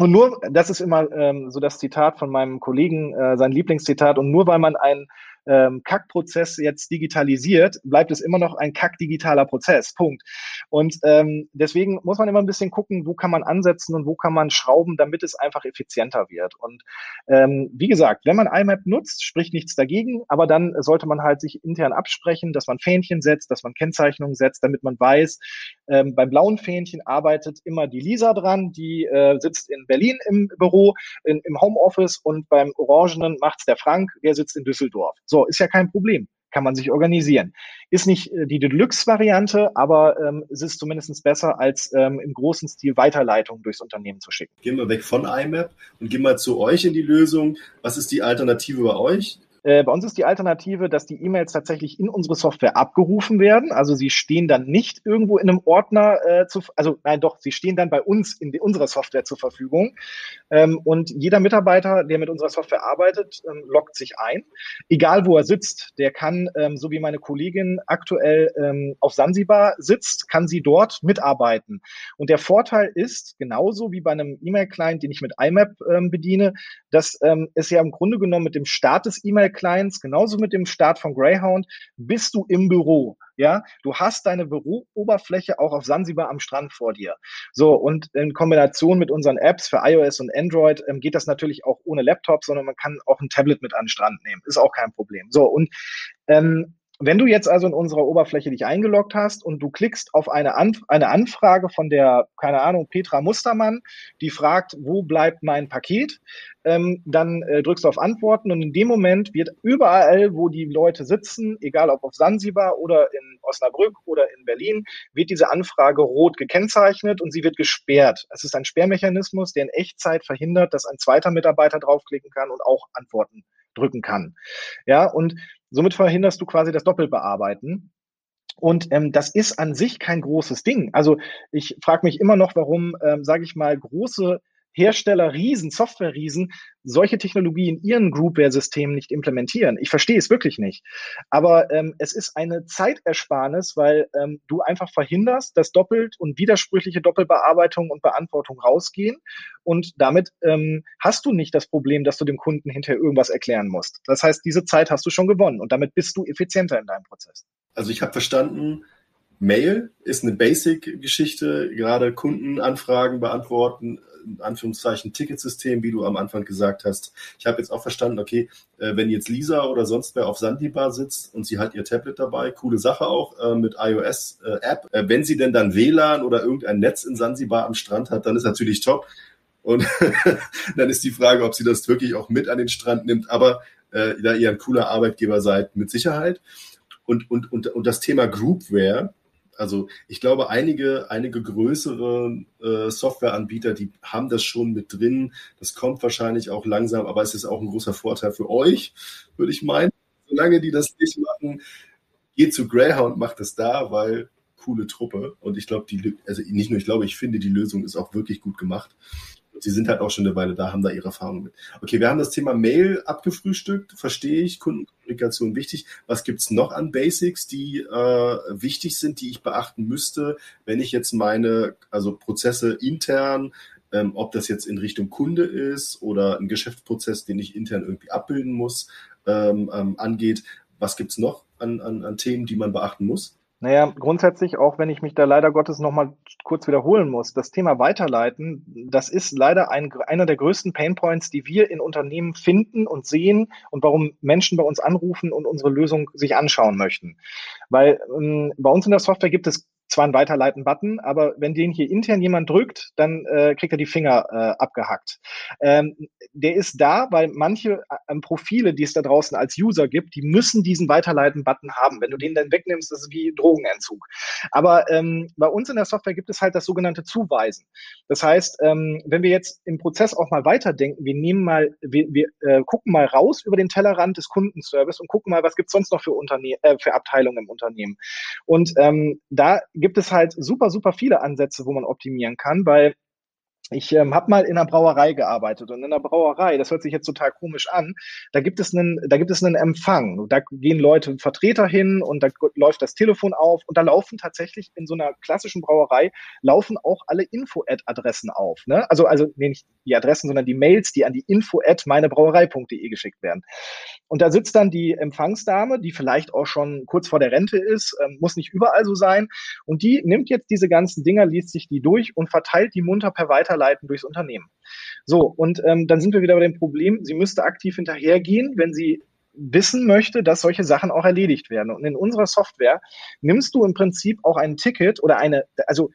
Und nur, das ist immer ähm, so das Zitat von meinem Kollegen, äh, sein Lieblingszitat, und nur weil man ein ähm, Kackprozess jetzt digitalisiert, bleibt es immer noch ein kackdigitaler Prozess. Punkt. Und ähm, deswegen muss man immer ein bisschen gucken, wo kann man ansetzen und wo kann man schrauben, damit es einfach effizienter wird. Und ähm, wie gesagt, wenn man IMAP nutzt, spricht nichts dagegen, aber dann sollte man halt sich intern absprechen, dass man Fähnchen setzt, dass man Kennzeichnungen setzt, damit man weiß, ähm, beim blauen Fähnchen arbeitet immer die Lisa dran, die äh, sitzt in Berlin im Büro, in, im Homeoffice und beim Orangenen macht's der Frank, der sitzt in Düsseldorf. So, ist ja kein Problem kann man sich organisieren. Ist nicht äh, die Deluxe-Variante, aber ähm, es ist zumindest besser, als ähm, im großen Stil Weiterleitungen durchs Unternehmen zu schicken. Gehen wir weg von IMAP und gehen mal zu euch in die Lösung. Was ist die Alternative bei euch? Äh, bei uns ist die Alternative, dass die E-Mails tatsächlich in unsere Software abgerufen werden. Also sie stehen dann nicht irgendwo in einem Ordner äh, zu, also nein, doch, sie stehen dann bei uns in die, unserer Software zur Verfügung. Ähm, und jeder Mitarbeiter, der mit unserer Software arbeitet, ähm, loggt sich ein. Egal wo er sitzt, der kann, ähm, so wie meine Kollegin aktuell ähm, auf Sansibar sitzt, kann sie dort mitarbeiten. Und der Vorteil ist, genauso wie bei einem E-Mail-Client, den ich mit IMAP ähm, bediene, dass ähm, es ja im Grunde genommen mit dem Start des E-Mail Clients, genauso mit dem Start von Greyhound, bist du im Büro. Ja, du hast deine Bürooberfläche auch auf Sansibar am Strand vor dir. So, und in Kombination mit unseren Apps für iOS und Android ähm, geht das natürlich auch ohne Laptop, sondern man kann auch ein Tablet mit an den Strand nehmen. Ist auch kein Problem. So, und ähm, wenn du jetzt also in unserer Oberfläche dich eingeloggt hast und du klickst auf eine, Anf eine Anfrage von der, keine Ahnung, Petra Mustermann, die fragt, wo bleibt mein Paket, ähm, dann äh, drückst du auf Antworten und in dem Moment wird überall, wo die Leute sitzen, egal ob auf Sansibar oder in Osnabrück oder in Berlin, wird diese Anfrage rot gekennzeichnet und sie wird gesperrt. Es ist ein Sperrmechanismus, der in Echtzeit verhindert, dass ein zweiter Mitarbeiter draufklicken kann und auch Antworten drücken kann. Ja, und somit verhinderst du quasi das Doppelbearbeiten. Und ähm, das ist an sich kein großes Ding. Also ich frage mich immer noch, warum, ähm, sage ich mal, große Hersteller, Riesen, Software-Riesen, solche Technologie in ihren Groupware-Systemen nicht implementieren. Ich verstehe es wirklich nicht. Aber ähm, es ist eine Zeitersparnis, weil ähm, du einfach verhinderst, dass doppelt und widersprüchliche Doppelbearbeitung und Beantwortung rausgehen. Und damit ähm, hast du nicht das Problem, dass du dem Kunden hinterher irgendwas erklären musst. Das heißt, diese Zeit hast du schon gewonnen und damit bist du effizienter in deinem Prozess. Also ich habe verstanden, Mail ist eine Basic-Geschichte, gerade Kundenanfragen beantworten, in Anführungszeichen Ticketsystem, wie du am Anfang gesagt hast. Ich habe jetzt auch verstanden, okay, äh, wenn jetzt Lisa oder sonst wer auf Sandibar sitzt und sie hat ihr Tablet dabei, coole Sache auch äh, mit iOS-App. Äh, wenn sie denn dann WLAN oder irgendein Netz in Sansibar am Strand hat, dann ist natürlich top. Und [laughs] dann ist die Frage, ob sie das wirklich auch mit an den Strand nimmt. Aber äh, da ihr ein cooler Arbeitgeber seid, mit Sicherheit. Und, und, und, und das Thema Groupware, also ich glaube, einige, einige größere äh, Softwareanbieter, die haben das schon mit drin. Das kommt wahrscheinlich auch langsam, aber es ist auch ein großer Vorteil für euch, würde ich meinen. Solange die das nicht machen, geht zu Greyhound, macht es da, weil coole Truppe. Und ich glaube, die, also nicht nur ich glaube, ich finde, die Lösung ist auch wirklich gut gemacht. Sie sind halt auch schon eine Weile da, haben da ihre Erfahrungen mit. Okay, wir haben das Thema Mail abgefrühstückt, verstehe ich, Kundenkommunikation wichtig. Was gibt's noch an Basics, die äh, wichtig sind, die ich beachten müsste, wenn ich jetzt meine, also Prozesse intern, ähm, ob das jetzt in Richtung Kunde ist oder ein Geschäftsprozess, den ich intern irgendwie abbilden muss, ähm, ähm, angeht. Was gibt's noch an, an, an Themen, die man beachten muss? Naja, grundsätzlich, auch wenn ich mich da leider Gottes nochmal kurz wiederholen muss, das Thema Weiterleiten, das ist leider ein, einer der größten Painpoints, die wir in Unternehmen finden und sehen und warum Menschen bei uns anrufen und unsere Lösung sich anschauen möchten. Weil ähm, bei uns in der Software gibt es zwar einen Weiterleiten-Button, aber wenn den hier intern jemand drückt, dann äh, kriegt er die Finger äh, abgehackt. Ähm, der ist da, weil manche äh, Profile, die es da draußen als User gibt, die müssen diesen Weiterleiten-Button haben. Wenn du den dann wegnimmst, ist wie Drogenentzug. Aber ähm, bei uns in der Software gibt es halt das sogenannte Zuweisen. Das heißt, ähm, wenn wir jetzt im Prozess auch mal weiterdenken, wir nehmen mal, wir, wir äh, gucken mal raus über den Tellerrand des Kundenservice und gucken mal, was gibt's sonst noch für, Unterne äh, für Abteilungen im Unternehmen. Und ähm, da gibt es halt super, super viele Ansätze, wo man optimieren kann, weil ich ähm, habe mal in einer Brauerei gearbeitet und in einer Brauerei, das hört sich jetzt total komisch an, da gibt es einen, da gibt es einen Empfang. Da gehen Leute, Vertreter hin und da läuft das Telefon auf und da laufen tatsächlich in so einer klassischen Brauerei laufen auch alle Info-Ad-Adressen auf. Ne? Also, also nee, nicht die Adressen, sondern die Mails, die an die info-meinebrauerei.de geschickt werden. Und da sitzt dann die Empfangsdame, die vielleicht auch schon kurz vor der Rente ist, ähm, muss nicht überall so sein. Und die nimmt jetzt diese ganzen Dinger, liest sich die durch und verteilt die munter per Weiterleiten durchs Unternehmen. So, und ähm, dann sind wir wieder bei dem Problem, sie müsste aktiv hinterhergehen, wenn sie wissen möchte, dass solche Sachen auch erledigt werden. Und in unserer Software nimmst du im Prinzip auch ein Ticket oder eine, also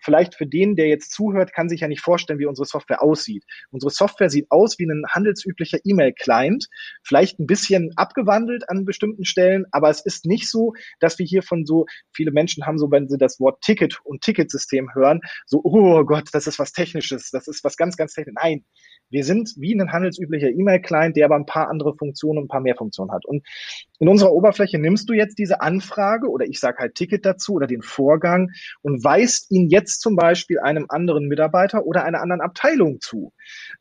vielleicht für den, der jetzt zuhört, kann sich ja nicht vorstellen, wie unsere Software aussieht. Unsere Software sieht aus wie ein handelsüblicher E-Mail-Client, vielleicht ein bisschen abgewandelt an bestimmten Stellen, aber es ist nicht so, dass wir hier von so, viele Menschen haben so, wenn sie das Wort Ticket und Ticketsystem hören, so, oh Gott, das ist was Technisches, das ist was ganz, ganz Technisches. Nein, wir sind wie ein handelsüblicher E-Mail-Client, der aber ein paar andere Funktionen und ein paar mehr Funktionen hat. Und in unserer Oberfläche nimmst du jetzt diese Anfrage oder ich sage halt Ticket dazu oder den Vorgang und weist ihn jetzt zum Beispiel einem anderen Mitarbeiter oder einer anderen Abteilung zu.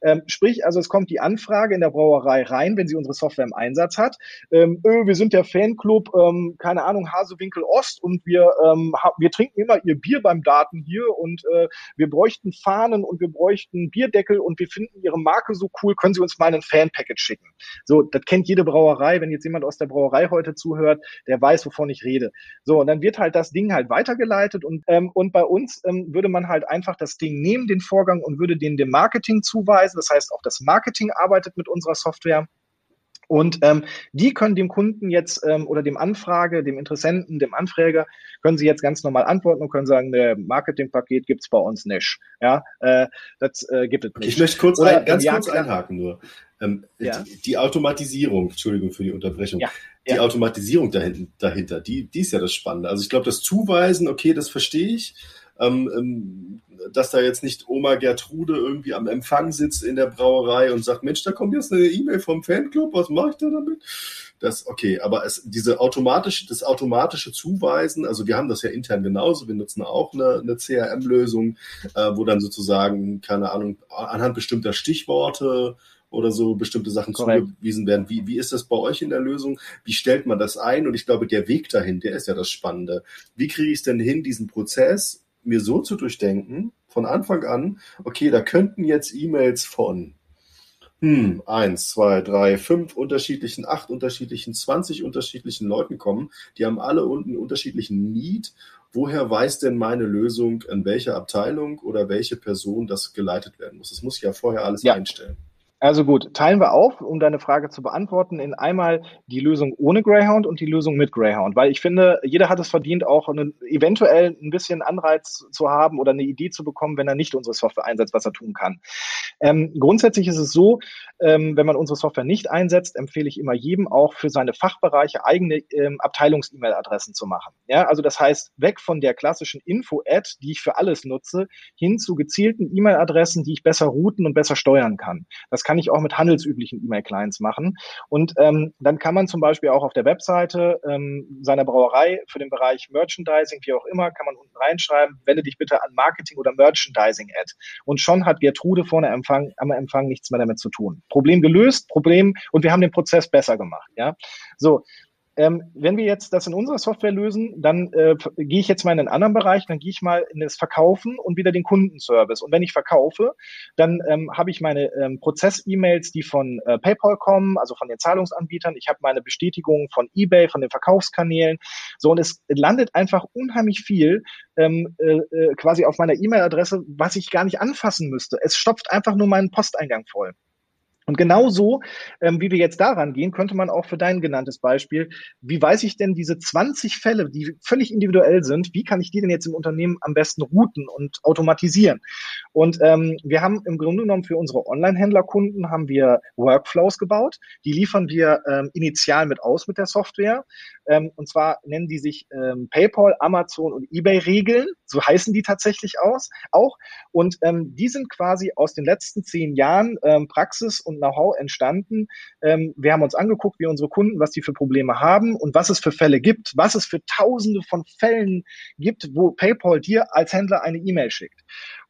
Ähm, sprich, also es kommt die Anfrage in der Brauerei rein, wenn sie unsere Software im Einsatz hat. Ähm, öh, wir sind der Fanclub, ähm, keine Ahnung, Hasewinkel Ost und wir, ähm, wir trinken immer ihr Bier beim Daten hier und äh, wir bräuchten Fahnen und wir bräuchten Bierdeckel und wir finden ihre Marke so cool, können Sie uns mal ein Fan-Packet schicken. So, das kennt jede Brauerei. Wenn jetzt jemand aus der Brauerei heute zuhört, der weiß, wovon ich rede. So, und dann wird halt das Ding halt weitergeleitet und, ähm, und bei uns ähm, würde man halt einfach das Ding nehmen, den Vorgang, und würde den dem Marketing zuweisen. Das heißt, auch das Marketing arbeitet mit unserer Software. Und ähm, die können dem Kunden jetzt ähm, oder dem Anfrage, dem Interessenten, dem Anfrager, können sie jetzt ganz normal antworten und können sagen, ne, Marketingpaket gibt's bei uns nicht. Ja, äh, das äh, gibt es nicht. Ich möchte kurz oder, ein, ganz kurz einhaken nur. Ähm, ja? die, die, Automatisierung, Entschuldigung für die Unterbrechung, ja, die ja. Automatisierung dahinter, dahinter die, die ist ja das Spannende. Also ich glaube, das Zuweisen, okay, das verstehe ich. Ähm, ähm, dass da jetzt nicht Oma Gertrude irgendwie am Empfang sitzt in der Brauerei und sagt, Mensch, da kommt jetzt eine E-Mail vom Fanclub, was mache ich da damit? Das, okay, aber es, diese automatische, das automatische Zuweisen, also wir haben das ja intern genauso, wir nutzen auch eine, eine CRM-Lösung, äh, wo dann sozusagen, keine Ahnung, anhand bestimmter Stichworte oder so bestimmte Sachen Korrekt. zugewiesen werden. Wie, wie ist das bei euch in der Lösung? Wie stellt man das ein? Und ich glaube, der Weg dahin, der ist ja das Spannende. Wie kriege ich es denn hin, diesen Prozess mir so zu durchdenken, von Anfang an, okay, da könnten jetzt E-Mails von hm, eins, zwei, drei, fünf unterschiedlichen, acht unterschiedlichen, zwanzig unterschiedlichen Leuten kommen. Die haben alle einen unterschiedlichen Need. Woher weiß denn meine Lösung, in welcher Abteilung oder welche Person das geleitet werden muss? Das muss ich ja vorher alles ja. einstellen. Also gut, teilen wir auf, um deine Frage zu beantworten, in einmal die Lösung ohne Greyhound und die Lösung mit Greyhound, weil ich finde, jeder hat es verdient, auch einen, eventuell ein bisschen Anreiz zu haben oder eine Idee zu bekommen, wenn er nicht unsere Software einsetzt, was er tun kann. Ähm, grundsätzlich ist es so, ähm, wenn man unsere Software nicht einsetzt, empfehle ich immer jedem auch für seine Fachbereiche eigene ähm, Abteilungs-E-Mail-Adressen zu machen. Ja, also das heißt, weg von der klassischen Info-Ad, die ich für alles nutze, hin zu gezielten E-Mail-Adressen, die ich besser routen und besser steuern kann. Das kann ich auch mit handelsüblichen E-Mail-Clients machen. Und ähm, dann kann man zum Beispiel auch auf der Webseite ähm, seiner Brauerei für den Bereich Merchandising, wie auch immer, kann man unten reinschreiben, wende dich bitte an Marketing oder Merchandising-Ad. Und schon hat Gertrude vorne Empfang, am Empfang nichts mehr damit zu tun. Problem gelöst, Problem, und wir haben den Prozess besser gemacht. Ja, so. Ähm, wenn wir jetzt das in unserer Software lösen, dann äh, gehe ich jetzt mal in einen anderen Bereich, dann gehe ich mal in das Verkaufen und wieder den Kundenservice. Und wenn ich verkaufe, dann ähm, habe ich meine ähm, Prozess-E-Mails, die von äh, PayPal kommen, also von den Zahlungsanbietern. Ich habe meine Bestätigung von eBay, von den Verkaufskanälen. So, und es landet einfach unheimlich viel ähm, äh, äh quasi auf meiner E-Mail-Adresse, was ich gar nicht anfassen müsste. Es stopft einfach nur meinen Posteingang voll. Und genauso, ähm, wie wir jetzt daran gehen, könnte man auch für dein genanntes Beispiel, wie weiß ich denn diese 20 Fälle, die völlig individuell sind, wie kann ich die denn jetzt im Unternehmen am besten routen und automatisieren? Und ähm, wir haben im Grunde genommen für unsere Online-Händlerkunden haben wir Workflows gebaut, die liefern wir ähm, initial mit aus mit der Software. Ähm, und zwar nennen die sich ähm, PayPal, Amazon und eBay-Regeln, so heißen die tatsächlich aus, auch. Und ähm, die sind quasi aus den letzten zehn Jahren ähm, Praxis und und Know-how entstanden. Ähm, wir haben uns angeguckt, wie unsere Kunden, was die für Probleme haben und was es für Fälle gibt, was es für Tausende von Fällen gibt, wo PayPal dir als Händler eine E-Mail schickt.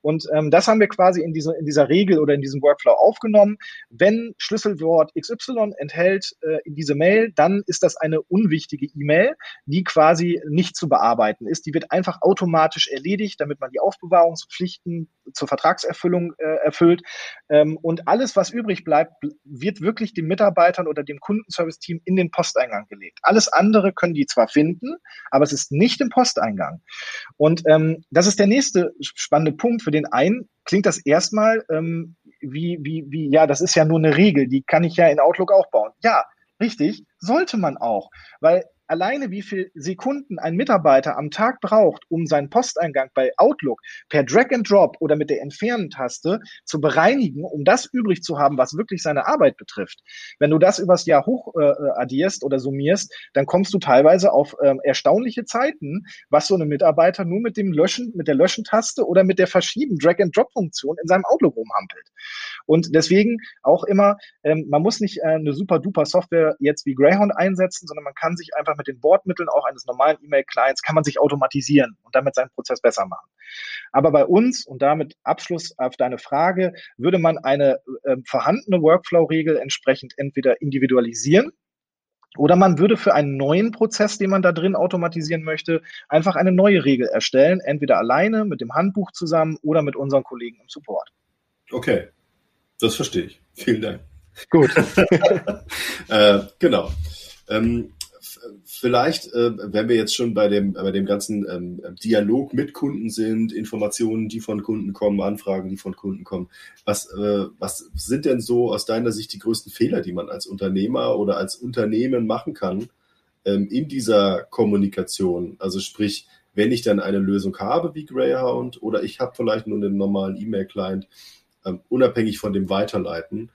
Und ähm, das haben wir quasi in, diese, in dieser Regel oder in diesem Workflow aufgenommen. Wenn Schlüsselwort XY enthält äh, in diese Mail, dann ist das eine unwichtige E-Mail, die quasi nicht zu bearbeiten ist. Die wird einfach automatisch erledigt, damit man die Aufbewahrungspflichten zur Vertragserfüllung äh, erfüllt. Ähm, und alles, was übrig bleibt, wird wirklich den Mitarbeitern oder dem Kundenservice-Team in den Posteingang gelegt. Alles andere können die zwar finden, aber es ist nicht im Posteingang. Und ähm, das ist der nächste spannende Punkt. Für den einen klingt das erstmal ähm, wie, wie, wie, ja, das ist ja nur eine Regel, die kann ich ja in Outlook auch bauen. Ja, richtig, sollte man auch, weil alleine wie viel Sekunden ein Mitarbeiter am Tag braucht, um seinen Posteingang bei Outlook per Drag and Drop oder mit der Entfernen-Taste zu bereinigen, um das übrig zu haben, was wirklich seine Arbeit betrifft. Wenn du das übers Jahr hoch äh, addierst oder summierst, dann kommst du teilweise auf ähm, erstaunliche Zeiten, was so ein Mitarbeiter nur mit dem Löschen, mit der Löschen-Taste oder mit der Verschieben Drag and Drop-Funktion in seinem Outlook rumhampelt. Und deswegen auch immer, ähm, man muss nicht äh, eine super duper Software jetzt wie Greyhound einsetzen, sondern man kann sich einfach mit den Bordmitteln auch eines normalen E-Mail-Clients kann man sich automatisieren und damit seinen Prozess besser machen. Aber bei uns, und damit Abschluss auf deine Frage, würde man eine äh, vorhandene Workflow-Regel entsprechend entweder individualisieren, oder man würde für einen neuen Prozess, den man da drin automatisieren möchte, einfach eine neue Regel erstellen, entweder alleine mit dem Handbuch zusammen oder mit unseren Kollegen im Support. Okay, das verstehe ich. Vielen Dank. Gut. [laughs] äh, genau. Ähm, vielleicht, äh, wenn wir jetzt schon bei dem, bei dem ganzen ähm, Dialog mit Kunden sind, Informationen, die von Kunden kommen, Anfragen, die von Kunden kommen, was, äh, was sind denn so aus deiner Sicht die größten Fehler, die man als Unternehmer oder als Unternehmen machen kann ähm, in dieser Kommunikation? Also sprich, wenn ich dann eine Lösung habe wie Greyhound oder ich habe vielleicht nur einen normalen E-Mail-Client, ähm, unabhängig von dem Weiterleiten.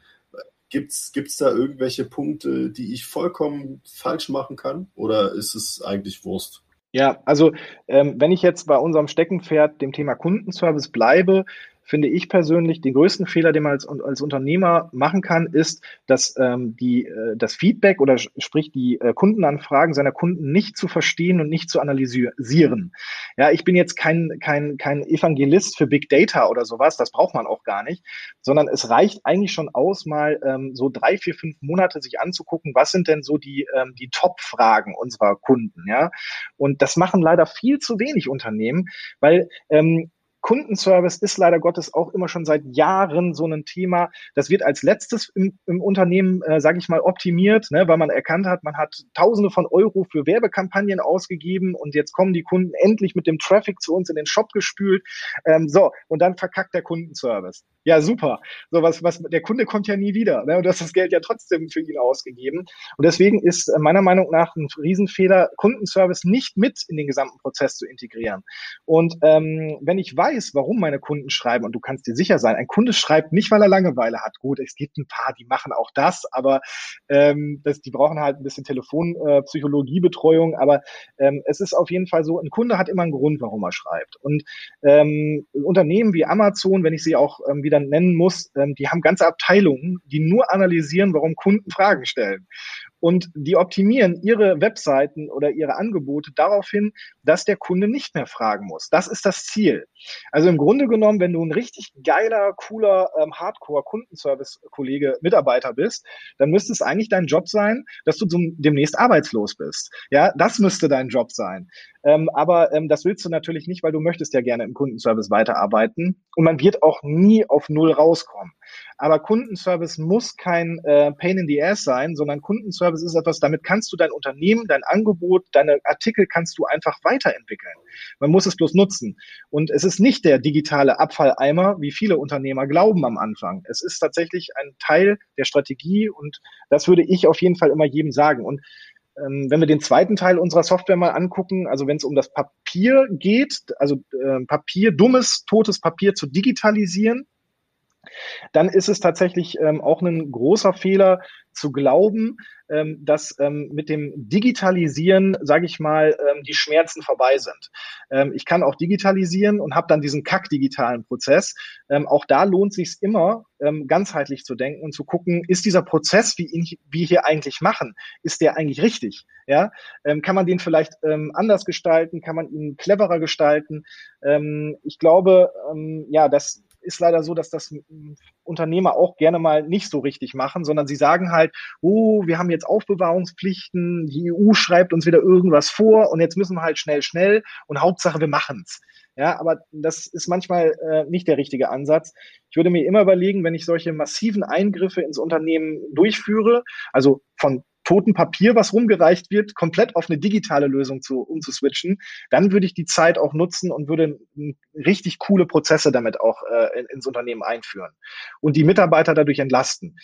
Gibt es da irgendwelche Punkte, die ich vollkommen falsch machen kann oder ist es eigentlich Wurst? Ja, also ähm, wenn ich jetzt bei unserem Steckenpferd, dem Thema Kundenservice bleibe, finde ich persönlich, den größten Fehler, den man als, als Unternehmer machen kann, ist, dass ähm, die, äh, das Feedback oder sprich die äh, Kundenanfragen seiner Kunden nicht zu verstehen und nicht zu analysieren. Ja, ich bin jetzt kein, kein, kein Evangelist für Big Data oder sowas, das braucht man auch gar nicht, sondern es reicht eigentlich schon aus, mal ähm, so drei, vier, fünf Monate sich anzugucken, was sind denn so die, ähm, die Top-Fragen unserer Kunden, ja. Und das machen leider viel zu wenig Unternehmen, weil ähm, Kundenservice ist leider Gottes auch immer schon seit Jahren so ein Thema. Das wird als letztes im, im Unternehmen, äh, sage ich mal, optimiert, ne, weil man erkannt hat, man hat Tausende von Euro für Werbekampagnen ausgegeben und jetzt kommen die Kunden endlich mit dem Traffic zu uns in den Shop gespült. Ähm, so, und dann verkackt der Kundenservice. Ja, super. So was, was, der Kunde kommt ja nie wieder. Ne? Und du hast das Geld ja trotzdem für ihn ausgegeben. Und deswegen ist äh, meiner Meinung nach ein Riesenfehler, Kundenservice nicht mit in den gesamten Prozess zu integrieren. Und ähm, wenn ich weiß, warum meine Kunden schreiben, und du kannst dir sicher sein, ein Kunde schreibt nicht, weil er Langeweile hat. Gut, es gibt ein paar, die machen auch das, aber ähm, das, die brauchen halt ein bisschen Telefonpsychologiebetreuung. Äh, aber ähm, es ist auf jeden Fall so, ein Kunde hat immer einen Grund, warum er schreibt. Und ähm, Unternehmen wie Amazon, wenn ich sie auch ähm, wieder nennen muss, ähm, die haben ganze Abteilungen, die nur analysieren, warum Kunden Fragen stellen und die optimieren ihre Webseiten oder ihre Angebote darauf hin, dass der Kunde nicht mehr fragen muss. Das ist das Ziel. Also im Grunde genommen, wenn du ein richtig geiler, cooler ähm, Hardcore-Kundenservice-Kollege, Mitarbeiter bist, dann müsste es eigentlich dein Job sein, dass du zum, demnächst arbeitslos bist. Ja, das müsste dein Job sein. Ähm, aber ähm, das willst du natürlich nicht, weil du möchtest ja gerne im Kundenservice weiterarbeiten und man wird auch nie auf Null rauskommen. Aber Kundenservice muss kein äh, Pain in the Ass sein, sondern Kundenservice ist etwas, damit kannst du dein Unternehmen, dein Angebot, deine Artikel kannst du einfach weiterentwickeln. Man muss es bloß nutzen. Und es ist nicht der digitale Abfalleimer, wie viele Unternehmer glauben am Anfang. Es ist tatsächlich ein Teil der Strategie und das würde ich auf jeden Fall immer jedem sagen. Und ähm, wenn wir den zweiten Teil unserer Software mal angucken, also wenn es um das Papier geht, also äh, Papier, dummes, totes Papier zu digitalisieren, dann ist es tatsächlich ähm, auch ein großer Fehler zu glauben, ähm, dass ähm, mit dem Digitalisieren, sage ich mal, ähm, die Schmerzen vorbei sind. Ähm, ich kann auch digitalisieren und habe dann diesen kack-digitalen Prozess. Ähm, auch da lohnt sich immer, ganzheitlich zu denken und zu gucken, ist dieser Prozess, wie ihn wir hier eigentlich machen, ist der eigentlich richtig? Ja, kann man den vielleicht anders gestalten? Kann man ihn cleverer gestalten? Ich glaube, ja, dass ist leider so, dass das Unternehmer auch gerne mal nicht so richtig machen, sondern sie sagen halt, oh, wir haben jetzt Aufbewahrungspflichten, die EU schreibt uns wieder irgendwas vor und jetzt müssen wir halt schnell, schnell und Hauptsache wir machen's. Ja, aber das ist manchmal äh, nicht der richtige Ansatz. Ich würde mir immer überlegen, wenn ich solche massiven Eingriffe ins Unternehmen durchführe, also von toten Papier, was rumgereicht wird, komplett auf eine digitale Lösung zu, umzuswitchen, dann würde ich die Zeit auch nutzen und würde richtig coole Prozesse damit auch äh, ins Unternehmen einführen und die Mitarbeiter dadurch entlasten.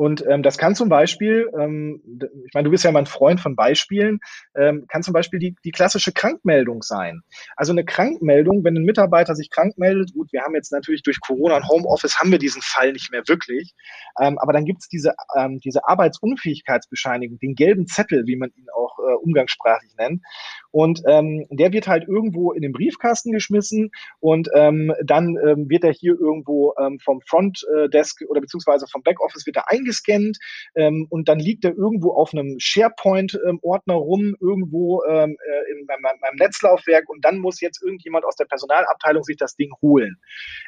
Und ähm, das kann zum Beispiel, ähm, ich meine, du bist ja mal ein Freund von Beispielen, ähm, kann zum Beispiel die, die klassische Krankmeldung sein. Also eine Krankmeldung, wenn ein Mitarbeiter sich krank meldet, gut, wir haben jetzt natürlich durch Corona und Homeoffice haben wir diesen Fall nicht mehr wirklich, ähm, aber dann gibt's diese, ähm, diese Arbeitsunfähigkeitsbescheinigung, den gelben Zettel, wie man ihn auch äh, umgangssprachlich nennt. Und ähm, der wird halt irgendwo in den Briefkasten geschmissen und ähm, dann ähm, wird er hier irgendwo ähm, vom Frontdesk oder beziehungsweise vom Backoffice wird er eingescannt ähm, und dann liegt er irgendwo auf einem SharePoint-Ordner rum, irgendwo ähm, äh, in meinem, meinem Netzlaufwerk und dann muss jetzt irgendjemand aus der Personalabteilung sich das Ding holen.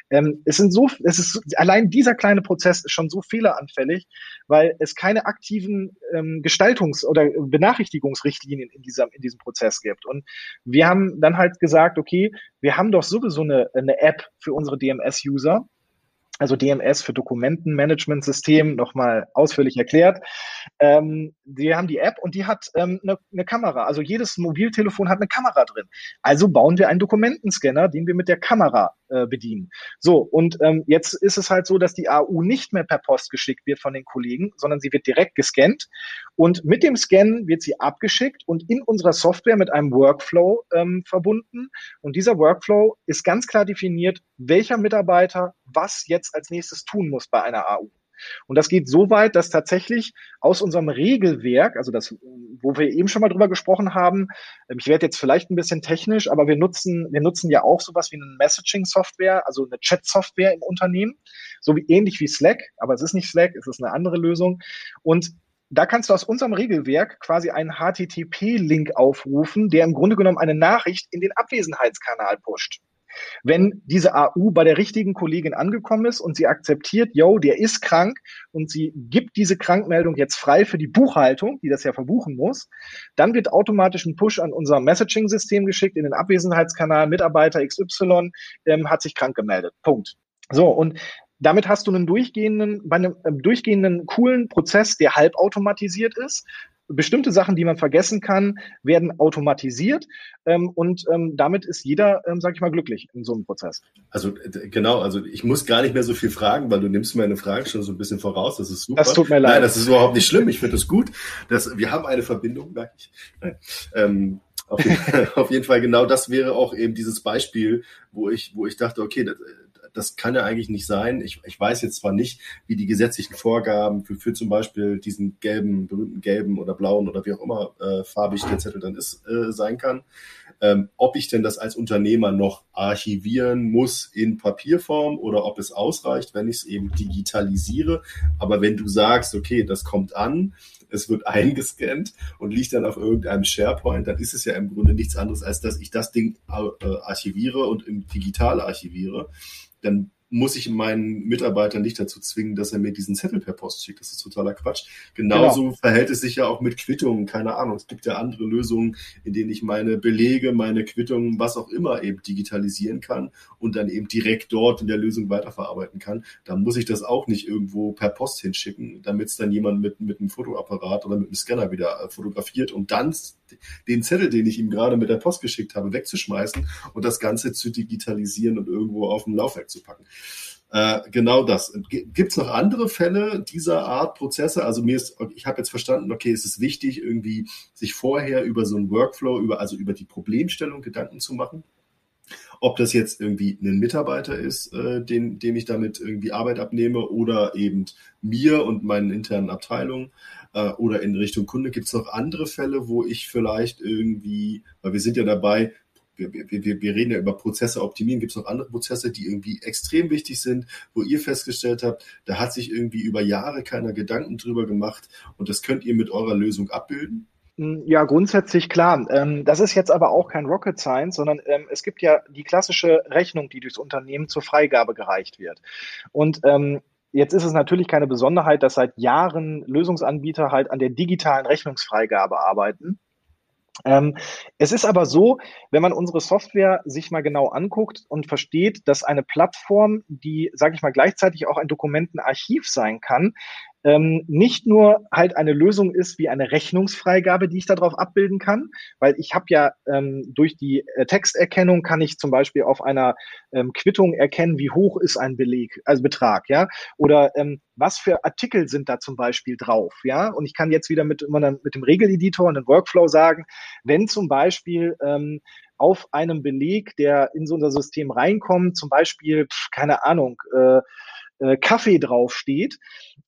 Ähm, es sind so, es ist allein dieser kleine Prozess ist schon so fehleranfällig, weil es keine aktiven ähm, Gestaltungs- oder Benachrichtigungsrichtlinien in diesem in diesem Prozess gibt. Und wir haben dann halt gesagt, okay, wir haben doch sowieso eine, eine App für unsere DMS-User also DMS für Dokumentenmanagementsystem, nochmal ausführlich erklärt. Ähm, die haben die App und die hat ähm, eine, eine Kamera. Also jedes Mobiltelefon hat eine Kamera drin. Also bauen wir einen Dokumentenscanner, den wir mit der Kamera äh, bedienen. So, und ähm, jetzt ist es halt so, dass die AU nicht mehr per Post geschickt wird von den Kollegen, sondern sie wird direkt gescannt. Und mit dem Scan wird sie abgeschickt und in unserer Software mit einem Workflow ähm, verbunden. Und dieser Workflow ist ganz klar definiert, welcher Mitarbeiter was jetzt als nächstes tun muss bei einer AU. Und das geht so weit, dass tatsächlich aus unserem Regelwerk, also das, wo wir eben schon mal drüber gesprochen haben, ähm, ich werde jetzt vielleicht ein bisschen technisch, aber wir nutzen, wir nutzen ja auch sowas wie eine Messaging-Software, also eine Chat-Software im Unternehmen, so wie ähnlich wie Slack, aber es ist nicht Slack, es ist eine andere Lösung. Und da kannst du aus unserem Regelwerk quasi einen HTTP-Link aufrufen, der im Grunde genommen eine Nachricht in den Abwesenheitskanal pusht. Wenn diese AU bei der richtigen Kollegin angekommen ist und sie akzeptiert, yo, der ist krank und sie gibt diese Krankmeldung jetzt frei für die Buchhaltung, die das ja verbuchen muss, dann wird automatisch ein Push an unser Messaging-System geschickt in den Abwesenheitskanal, Mitarbeiter XY ähm, hat sich krank gemeldet. Punkt. So, und damit hast du einen durchgehenden, bei einem äh, durchgehenden coolen Prozess, der halbautomatisiert ist, bestimmte Sachen, die man vergessen kann, werden automatisiert ähm, und ähm, damit ist jeder, ähm, sag ich mal, glücklich in so einem Prozess. Also genau, also ich muss gar nicht mehr so viel fragen, weil du nimmst meine Fragen schon so ein bisschen voraus. Das ist super. Das tut mir leid. Nein, das ist überhaupt nicht schlimm. Ich finde das gut. Dass, wir haben eine Verbindung, merke ich. Ähm, auf jeden, [laughs] auf jeden Fall genau das wäre auch eben dieses Beispiel, wo ich, wo ich dachte, okay, das, das kann ja eigentlich nicht sein. Ich, ich weiß jetzt zwar nicht, wie die gesetzlichen Vorgaben für, für zum Beispiel diesen gelben, berühmten gelben oder blauen oder wie auch immer äh, farbig der Zettel dann ist, äh, sein kann. Ähm, ob ich denn das als Unternehmer noch archivieren muss in Papierform oder ob es ausreicht, wenn ich es eben digitalisiere. Aber wenn du sagst, okay, das kommt an, es wird [laughs] eingescannt und liegt dann auf irgendeinem SharePoint, dann ist es ja im Grunde nichts anderes, als dass ich das Ding äh, archiviere und im Digital archiviere dann muss ich meinen Mitarbeiter nicht dazu zwingen, dass er mir diesen Zettel per Post schickt. Das ist totaler Quatsch. Genauso genau. verhält es sich ja auch mit Quittungen. Keine Ahnung. Es gibt ja andere Lösungen, in denen ich meine Belege, meine Quittungen, was auch immer eben digitalisieren kann und dann eben direkt dort in der Lösung weiterverarbeiten kann. Da muss ich das auch nicht irgendwo per Post hinschicken, damit es dann jemand mit, mit einem Fotoapparat oder mit einem Scanner wieder äh, fotografiert und dann den Zettel, den ich ihm gerade mit der Post geschickt habe, wegzuschmeißen und das Ganze zu digitalisieren und irgendwo auf dem Laufwerk zu packen. Äh, genau das. Gibt es noch andere Fälle dieser Art Prozesse? Also mir ist, ich habe jetzt verstanden, okay, es ist wichtig, irgendwie sich vorher über so einen Workflow, über also über die Problemstellung Gedanken zu machen. Ob das jetzt irgendwie ein Mitarbeiter ist, äh, den, dem ich damit irgendwie Arbeit abnehme oder eben mir und meinen internen Abteilungen äh, oder in Richtung Kunde. Gibt es noch andere Fälle, wo ich vielleicht irgendwie, weil wir sind ja dabei, wir, wir, wir reden ja über Prozesse optimieren. Gibt es noch andere Prozesse, die irgendwie extrem wichtig sind, wo ihr festgestellt habt, da hat sich irgendwie über Jahre keiner Gedanken drüber gemacht und das könnt ihr mit eurer Lösung abbilden? Hm, ja, grundsätzlich klar. Ähm, das ist jetzt aber auch kein Rocket Science, sondern ähm, es gibt ja die klassische Rechnung, die durchs Unternehmen zur Freigabe gereicht wird. Und ähm, Jetzt ist es natürlich keine Besonderheit, dass seit Jahren Lösungsanbieter halt an der digitalen Rechnungsfreigabe arbeiten. Ähm, es ist aber so, wenn man unsere Software sich mal genau anguckt und versteht, dass eine Plattform, die, sage ich mal, gleichzeitig auch ein Dokumentenarchiv sein kann, ähm, nicht nur halt eine Lösung ist wie eine Rechnungsfreigabe, die ich darauf abbilden kann, weil ich habe ja ähm, durch die äh, Texterkennung kann ich zum Beispiel auf einer ähm, Quittung erkennen, wie hoch ist ein Beleg, also Betrag, ja, oder ähm, was für Artikel sind da zum Beispiel drauf, ja, und ich kann jetzt wieder mit, mit dem Regeleditor und dem Workflow sagen, wenn zum Beispiel ähm, auf einem Beleg, der in so unser System reinkommt, zum Beispiel, keine Ahnung, äh, äh, Kaffee draufsteht,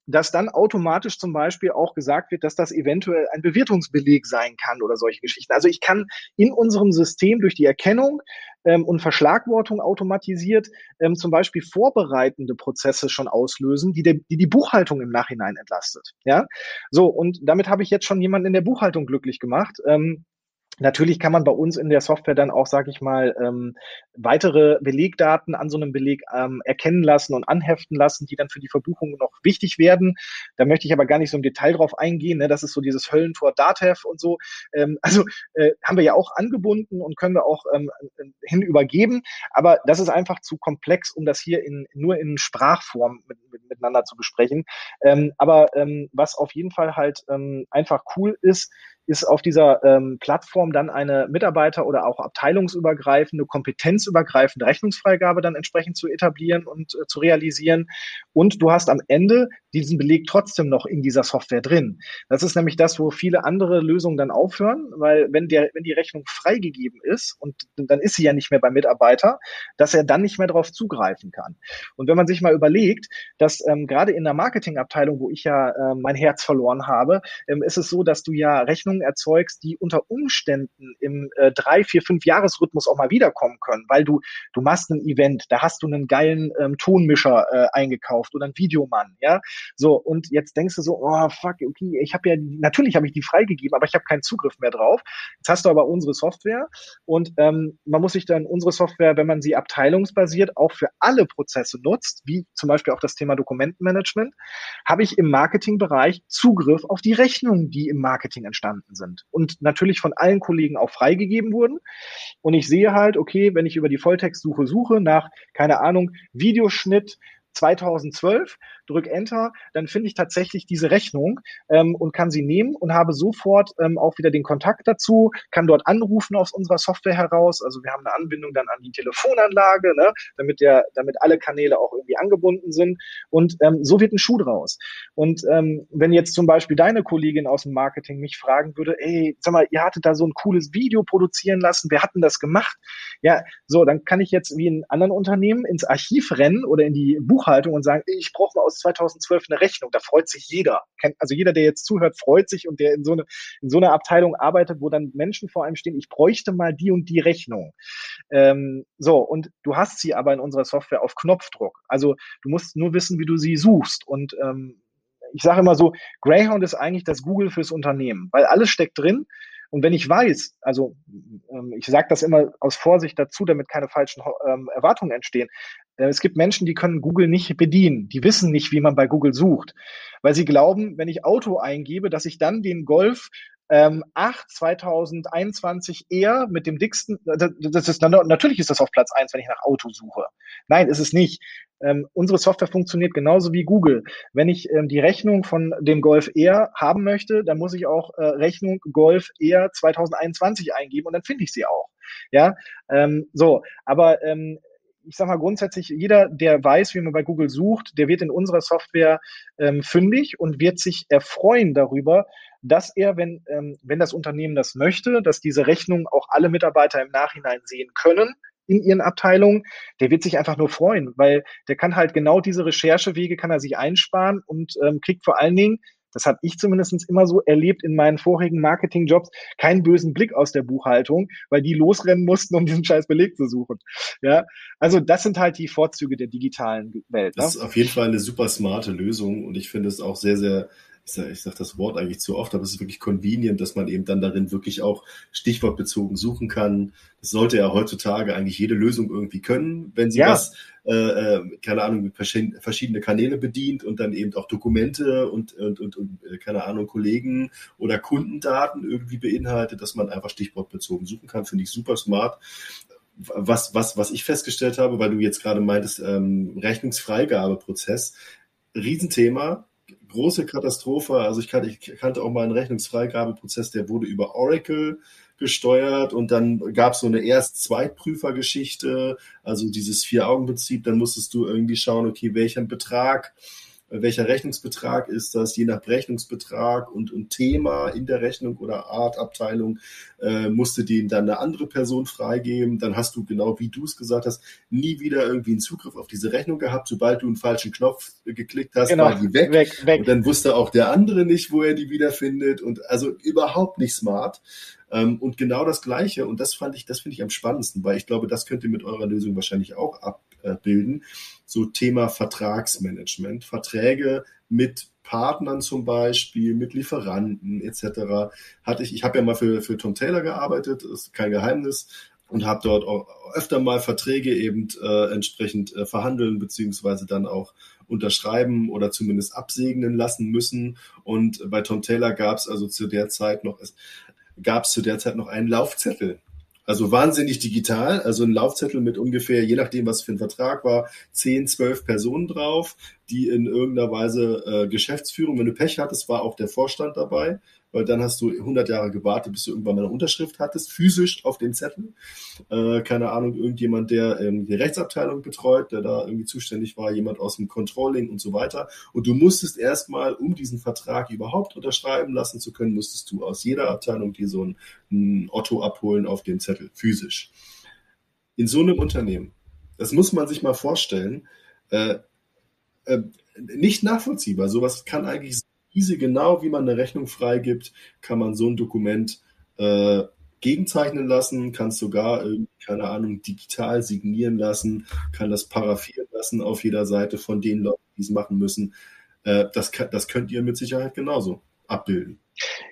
dass dann automatisch zum Beispiel auch gesagt wird, dass das eventuell ein Bewirtungsbeleg sein kann oder solche Geschichten. Also ich kann in unserem System durch die Erkennung ähm, und Verschlagwortung automatisiert ähm, zum Beispiel vorbereitende Prozesse schon auslösen, die, der, die die Buchhaltung im Nachhinein entlastet. Ja, so und damit habe ich jetzt schon jemanden in der Buchhaltung glücklich gemacht. Ähm, Natürlich kann man bei uns in der Software dann auch, sage ich mal, ähm, weitere Belegdaten an so einem Beleg ähm, erkennen lassen und anheften lassen, die dann für die Verbuchung noch wichtig werden. Da möchte ich aber gar nicht so im Detail drauf eingehen. Ne? Das ist so dieses Höllentor Datev und so. Ähm, [laughs] also äh, haben wir ja auch angebunden und können wir auch ähm, hin übergeben. Aber das ist einfach zu komplex, um das hier in, nur in Sprachform mit, mit, miteinander zu besprechen. Ähm, aber ähm, was auf jeden Fall halt ähm, einfach cool ist, ist auf dieser ähm, Plattform dann eine Mitarbeiter- oder auch abteilungsübergreifende, kompetenzübergreifende Rechnungsfreigabe dann entsprechend zu etablieren und äh, zu realisieren. Und du hast am Ende diesen Beleg trotzdem noch in dieser Software drin. Das ist nämlich das, wo viele andere Lösungen dann aufhören, weil wenn der, wenn die Rechnung freigegeben ist und dann ist sie ja nicht mehr beim Mitarbeiter, dass er dann nicht mehr darauf zugreifen kann. Und wenn man sich mal überlegt, dass ähm, gerade in der Marketingabteilung, wo ich ja äh, mein Herz verloren habe, ähm, ist es so, dass du ja Rechnungen erzeugst, die unter Umständen im äh, drei, vier, fünf Jahresrhythmus auch mal wiederkommen können, weil du du machst ein Event, da hast du einen geilen ähm, Tonmischer äh, eingekauft oder einen Videomann, ja, so, und jetzt denkst du so, oh fuck, okay, ich habe ja, natürlich habe ich die freigegeben, aber ich habe keinen Zugriff mehr drauf. Jetzt hast du aber unsere Software und ähm, man muss sich dann unsere Software, wenn man sie abteilungsbasiert auch für alle Prozesse nutzt, wie zum Beispiel auch das Thema Dokumentenmanagement, habe ich im Marketingbereich Zugriff auf die Rechnungen, die im Marketing entstanden sind und natürlich von allen Kollegen auch freigegeben wurden. Und ich sehe halt, okay, wenn ich über die Volltextsuche suche nach, keine Ahnung, Videoschnitt, 2012, drück Enter, dann finde ich tatsächlich diese Rechnung ähm, und kann sie nehmen und habe sofort ähm, auch wieder den Kontakt dazu, kann dort anrufen aus unserer Software heraus. Also wir haben eine Anbindung dann an die Telefonanlage, ne, damit der, damit alle Kanäle auch irgendwie angebunden sind. Und ähm, so wird ein Schuh draus. Und ähm, wenn jetzt zum Beispiel deine Kollegin aus dem Marketing mich fragen würde, ey, sag mal, ihr hattet da so ein cooles Video produzieren lassen, wer hat denn das gemacht? Ja, so, dann kann ich jetzt wie in anderen Unternehmen ins Archiv rennen oder in die Buchhaltung und sagen, ich brauche mal aus 2012 eine Rechnung. Da freut sich jeder. Also jeder, der jetzt zuhört, freut sich und der in so, eine, in so einer Abteilung arbeitet, wo dann Menschen vor einem stehen, ich bräuchte mal die und die Rechnung. Ähm, so, und du hast sie aber in unserer Software auf Knopfdruck. Also du musst nur wissen, wie du sie suchst. Und ähm, ich sage immer so, Greyhound ist eigentlich das Google fürs Unternehmen, weil alles steckt drin. Und wenn ich weiß, also ähm, ich sage das immer aus Vorsicht dazu, damit keine falschen ähm, Erwartungen entstehen, es gibt Menschen, die können Google nicht bedienen. Die wissen nicht, wie man bei Google sucht, weil sie glauben, wenn ich Auto eingebe, dass ich dann den Golf ähm, 8 2021 eher mit dem dicksten, das ist, natürlich ist das auf Platz 1, wenn ich nach Auto suche. Nein, ist es nicht. Ähm, unsere Software funktioniert genauso wie Google. Wenn ich ähm, die Rechnung von dem Golf Air haben möchte, dann muss ich auch äh, Rechnung Golf Air 2021 eingeben und dann finde ich sie auch. Ja, ähm, so, aber ähm, ich sage mal grundsätzlich, jeder, der weiß, wie man bei Google sucht, der wird in unserer Software ähm, fündig und wird sich erfreuen darüber, dass er, wenn, ähm, wenn das Unternehmen das möchte, dass diese Rechnung auch alle Mitarbeiter im Nachhinein sehen können, in ihren Abteilungen, der wird sich einfach nur freuen, weil der kann halt genau diese Recherchewege kann er sich einsparen und ähm, kriegt vor allen Dingen das habe ich zumindest immer so erlebt in meinen vorigen Marketingjobs, keinen bösen Blick aus der Buchhaltung, weil die losrennen mussten, um diesen scheiß Beleg zu suchen. Ja, also das sind halt die Vorzüge der digitalen Welt. Ne? Das ist auf jeden Fall eine super smarte Lösung und ich finde es auch sehr, sehr ich sage sag das Wort eigentlich zu oft, aber es ist wirklich convenient, dass man eben dann darin wirklich auch stichwortbezogen suchen kann. Das sollte ja heutzutage eigentlich jede Lösung irgendwie können, wenn sie ja. was, äh, äh, keine Ahnung, verschiedene Kanäle bedient und dann eben auch Dokumente und, und, und, und äh, keine Ahnung, Kollegen oder Kundendaten irgendwie beinhaltet, dass man einfach stichwortbezogen suchen kann, finde ich super smart was, was, was ich festgestellt habe, weil du jetzt gerade meintest, ähm, Rechnungsfreigabeprozess, Riesenthema, große Katastrophe. Also ich kannte, ich kannte auch mal einen Rechnungsfreigabeprozess, der wurde über Oracle gesteuert und dann gab es so eine Erst-Zweitprüfer-Geschichte, also dieses Vier-Augen-Prinzip. Dann musstest du irgendwie schauen, okay, welchen Betrag welcher Rechnungsbetrag ist das, je nach Rechnungsbetrag und, und Thema in der Rechnung oder Art Abteilung, äh, musste den dann eine andere Person freigeben. Dann hast du, genau wie du es gesagt hast, nie wieder irgendwie einen Zugriff auf diese Rechnung gehabt. Sobald du einen falschen Knopf geklickt hast, genau, war die weg. weg, weg. Und dann wusste auch der andere nicht, wo er die wiederfindet. Und also überhaupt nicht smart. Ähm, und genau das Gleiche, und das fand ich, das finde ich am spannendsten, weil ich glaube, das könnt ihr mit eurer Lösung wahrscheinlich auch abbilden so Thema Vertragsmanagement, Verträge mit Partnern zum Beispiel, mit Lieferanten etc. Hatte ich, ich habe ja mal für, für Tom Taylor gearbeitet, ist kein Geheimnis, und habe dort auch öfter mal Verträge eben äh, entsprechend äh, verhandeln beziehungsweise dann auch unterschreiben oder zumindest absegnen lassen müssen. Und bei Tom Taylor gab es also zu der Zeit noch gab es zu der Zeit noch einen Laufzettel. Also wahnsinnig digital, also ein Laufzettel mit ungefähr, je nachdem, was für ein Vertrag war, 10, 12 Personen drauf, die in irgendeiner Weise äh, Geschäftsführung, wenn du Pech hattest, war auch der Vorstand dabei, weil dann hast du 100 Jahre gewartet, bis du irgendwann mal eine Unterschrift hattest, physisch auf den Zettel. Äh, keine Ahnung, irgendjemand, der ähm, die Rechtsabteilung betreut, der da irgendwie zuständig war, jemand aus dem Controlling und so weiter. Und du musstest erstmal, um diesen Vertrag überhaupt unterschreiben lassen zu können, musstest du aus jeder Abteilung dir so ein, ein Otto abholen auf dem Zettel, physisch. In so einem Unternehmen, das muss man sich mal vorstellen, äh, äh, nicht nachvollziehbar. Sowas kann eigentlich easy, genau wie man eine Rechnung freigibt, kann man so ein Dokument äh, gegenzeichnen lassen, kann es sogar, keine Ahnung, digital signieren lassen, kann das paraffieren lassen auf jeder Seite von den Leuten, die es machen müssen. Äh, das, das könnt ihr mit Sicherheit genauso abbilden.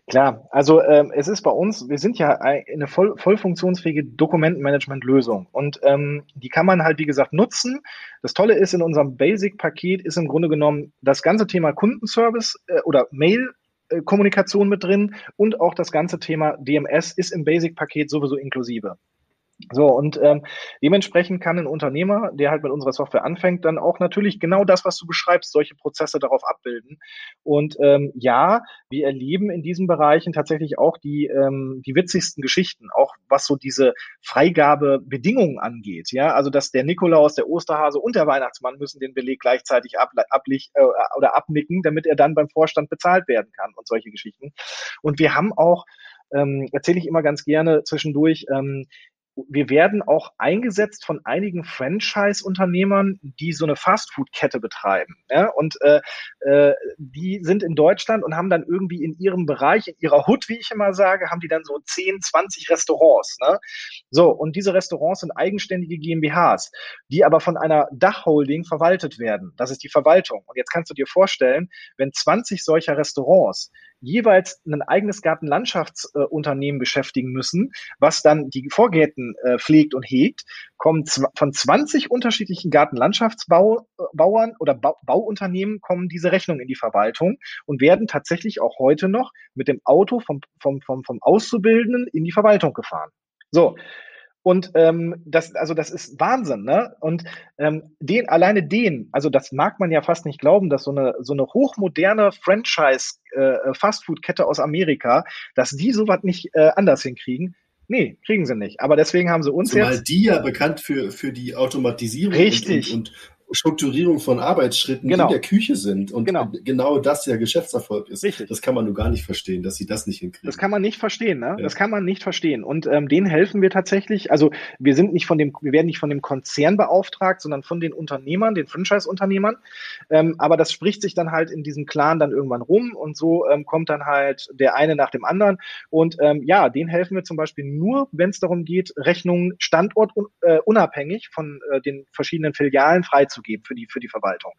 Klar, also ähm, es ist bei uns, wir sind ja eine voll, voll funktionsfähige Dokumentenmanagement-Lösung und ähm, die kann man halt, wie gesagt, nutzen. Das Tolle ist, in unserem Basic-Paket ist im Grunde genommen das ganze Thema Kundenservice äh, oder Mail Kommunikation mit drin und auch das ganze Thema DMS ist im Basic-Paket sowieso inklusive. So, und ähm, dementsprechend kann ein Unternehmer, der halt mit unserer Software anfängt, dann auch natürlich genau das, was du beschreibst, solche Prozesse darauf abbilden. Und ähm, ja, wir erleben in diesen Bereichen tatsächlich auch die, ähm, die witzigsten Geschichten, auch was so diese Freigabebedingungen angeht. Ja, also dass der Nikolaus, der Osterhase und der Weihnachtsmann müssen den Beleg gleichzeitig ab, ablich, äh, oder abnicken, damit er dann beim Vorstand bezahlt werden kann und solche Geschichten. Und wir haben auch ähm, erzähle ich immer ganz gerne zwischendurch, ähm, wir werden auch eingesetzt von einigen Franchise-Unternehmern, die so eine Fastfood-Kette betreiben. Ja? Und äh, äh, die sind in Deutschland und haben dann irgendwie in ihrem Bereich, in ihrer Hut, wie ich immer sage, haben die dann so 10, 20 Restaurants. Ne? So, und diese Restaurants sind eigenständige GmbHs, die aber von einer Dachholding verwaltet werden. Das ist die Verwaltung. Und jetzt kannst du dir vorstellen, wenn 20 solcher Restaurants jeweils ein eigenes Gartenlandschaftsunternehmen beschäftigen müssen, was dann die Vorgärten äh, pflegt und hegt, kommen von 20 unterschiedlichen Gartenlandschaftsbauern oder ba Bauunternehmen kommen diese Rechnungen in die Verwaltung und werden tatsächlich auch heute noch mit dem Auto vom, vom, vom, vom Auszubildenden in die Verwaltung gefahren. So, und ähm, das, also das ist Wahnsinn, ne? Und ähm, den, alleine den, also das mag man ja fast nicht glauben, dass so eine so eine hochmoderne Franchise äh, Fastfood-Kette aus Amerika, dass die sowas nicht äh, anders hinkriegen. Nee, kriegen sie nicht. Aber deswegen haben sie uns Zumal jetzt. die ja bekannt für, für die Automatisierung Richtig. Und, und, Strukturierung von Arbeitsschritten genau. in der Küche sind und genau. genau das ja Geschäftserfolg ist. Richtig. Das kann man nur gar nicht verstehen, dass sie das nicht hinkriegen. Das kann man nicht verstehen, ne? Ja. Das kann man nicht verstehen. Und ähm, denen helfen wir tatsächlich. Also wir sind nicht von dem, wir werden nicht von dem Konzern beauftragt, sondern von den Unternehmern, den Franchise-Unternehmern. Ähm, aber das spricht sich dann halt in diesem Clan dann irgendwann rum und so ähm, kommt dann halt der eine nach dem anderen. Und ähm, ja, denen helfen wir zum Beispiel nur, wenn es darum geht, Rechnungen standortunabhängig von äh, den verschiedenen Filialen freizugeben für die, für die Verwaltung.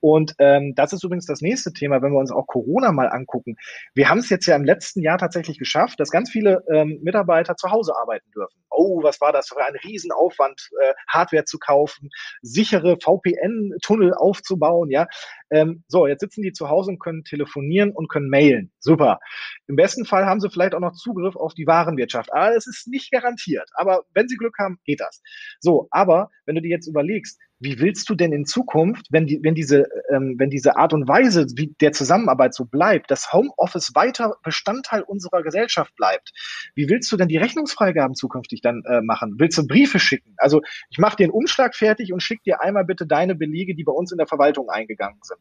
Und ähm, das ist übrigens das nächste Thema, wenn wir uns auch Corona mal angucken. Wir haben es jetzt ja im letzten Jahr tatsächlich geschafft, dass ganz viele ähm, Mitarbeiter zu Hause arbeiten dürfen. Oh, was war das für ein Riesenaufwand, äh, Hardware zu kaufen, sichere VPN-Tunnel aufzubauen, ja. Ähm, so, jetzt sitzen die zu Hause und können telefonieren und können mailen. Super. Im besten Fall haben sie vielleicht auch noch Zugriff auf die Warenwirtschaft. Aber es ist nicht garantiert. Aber wenn sie Glück haben, geht das. So, aber wenn du dir jetzt überlegst, wie willst du denn in Zukunft, wenn, die, wenn, diese, ähm, wenn diese Art und Weise wie der Zusammenarbeit so bleibt, dass Homeoffice weiter Bestandteil unserer Gesellschaft bleibt, wie willst du denn die Rechnungsfreigaben zukünftig dann äh, machen? Willst du Briefe schicken? Also ich mache dir einen Umschlag fertig und schick dir einmal bitte deine Belege, die bei uns in der Verwaltung eingegangen sind.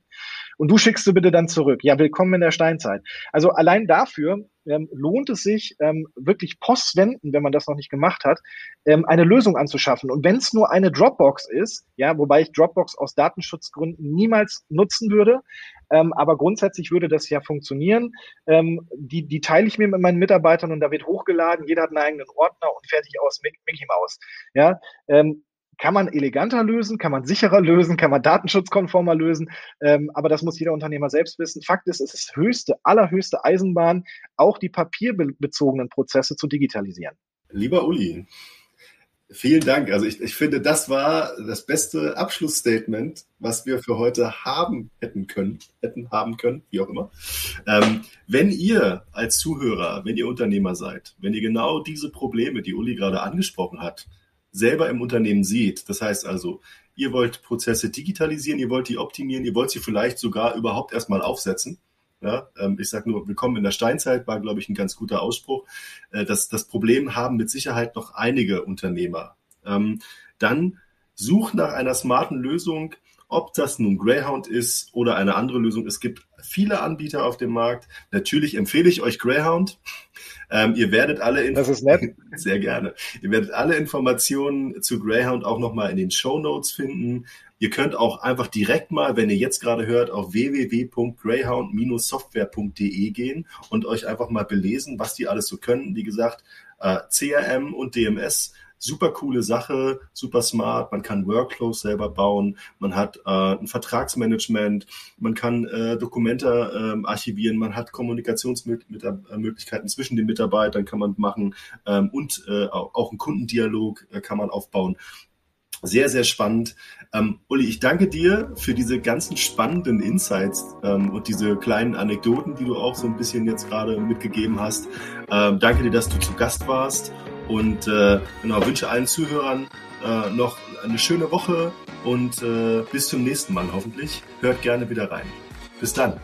Und du schickst du bitte dann zurück. Ja, willkommen in der Steinzeit. Also allein dafür ähm, lohnt es sich ähm, wirklich postwenden, wenn man das noch nicht gemacht hat, ähm, eine Lösung anzuschaffen. Und wenn es nur eine Dropbox ist, ja, wobei ich Dropbox aus Datenschutzgründen niemals nutzen würde, ähm, aber grundsätzlich würde das ja funktionieren. Ähm, die, die teile ich mir mit meinen Mitarbeitern und da wird hochgeladen. Jeder hat einen eigenen Ordner und fertig aus Mickey Mouse. Ja, ähm, kann man eleganter lösen, kann man sicherer lösen, kann man datenschutzkonformer lösen, ähm, aber das muss jeder Unternehmer selbst wissen. Fakt ist, es ist höchste, allerhöchste Eisenbahn, auch die papierbezogenen Prozesse zu digitalisieren. Lieber Uli, vielen Dank. Also ich, ich finde, das war das beste Abschlussstatement, was wir für heute haben hätten können, hätten haben können, wie auch immer. Ähm, wenn ihr als Zuhörer, wenn ihr Unternehmer seid, wenn ihr genau diese Probleme, die Uli gerade angesprochen hat, selber im Unternehmen seht. Das heißt also, ihr wollt Prozesse digitalisieren, ihr wollt die optimieren, ihr wollt sie vielleicht sogar überhaupt erstmal aufsetzen. Ja, ähm, ich sage nur, willkommen in der Steinzeit war, glaube ich, ein ganz guter Ausspruch. Äh, das, das Problem haben mit Sicherheit noch einige Unternehmer. Ähm, dann sucht nach einer smarten Lösung, ob das nun Greyhound ist oder eine andere Lösung. Es gibt viele Anbieter auf dem Markt. Natürlich empfehle ich euch Greyhound. Ähm, ihr werdet alle das ist nett. [laughs] sehr gerne. Ihr werdet alle Informationen zu Greyhound auch nochmal in den Show Notes finden. Ihr könnt auch einfach direkt mal, wenn ihr jetzt gerade hört, auf www.greyhound-software.de gehen und euch einfach mal belesen, was die alles so können. Wie gesagt, äh, CRM und DMS super coole Sache, super smart. Man kann Workflows selber bauen, man hat äh, ein Vertragsmanagement, man kann äh, Dokumente äh, archivieren, man hat Kommunikationsmöglichkeiten zwischen den Mitarbeitern kann man machen ähm, und äh, auch einen Kundendialog äh, kann man aufbauen. Sehr, sehr spannend. Ähm, Uli, ich danke dir für diese ganzen spannenden Insights ähm, und diese kleinen Anekdoten, die du auch so ein bisschen jetzt gerade mitgegeben hast. Ähm, danke dir, dass du zu Gast warst und äh, genau, wünsche allen Zuhörern äh, noch eine schöne Woche und äh, bis zum nächsten Mal hoffentlich. Hört gerne wieder rein. Bis dann.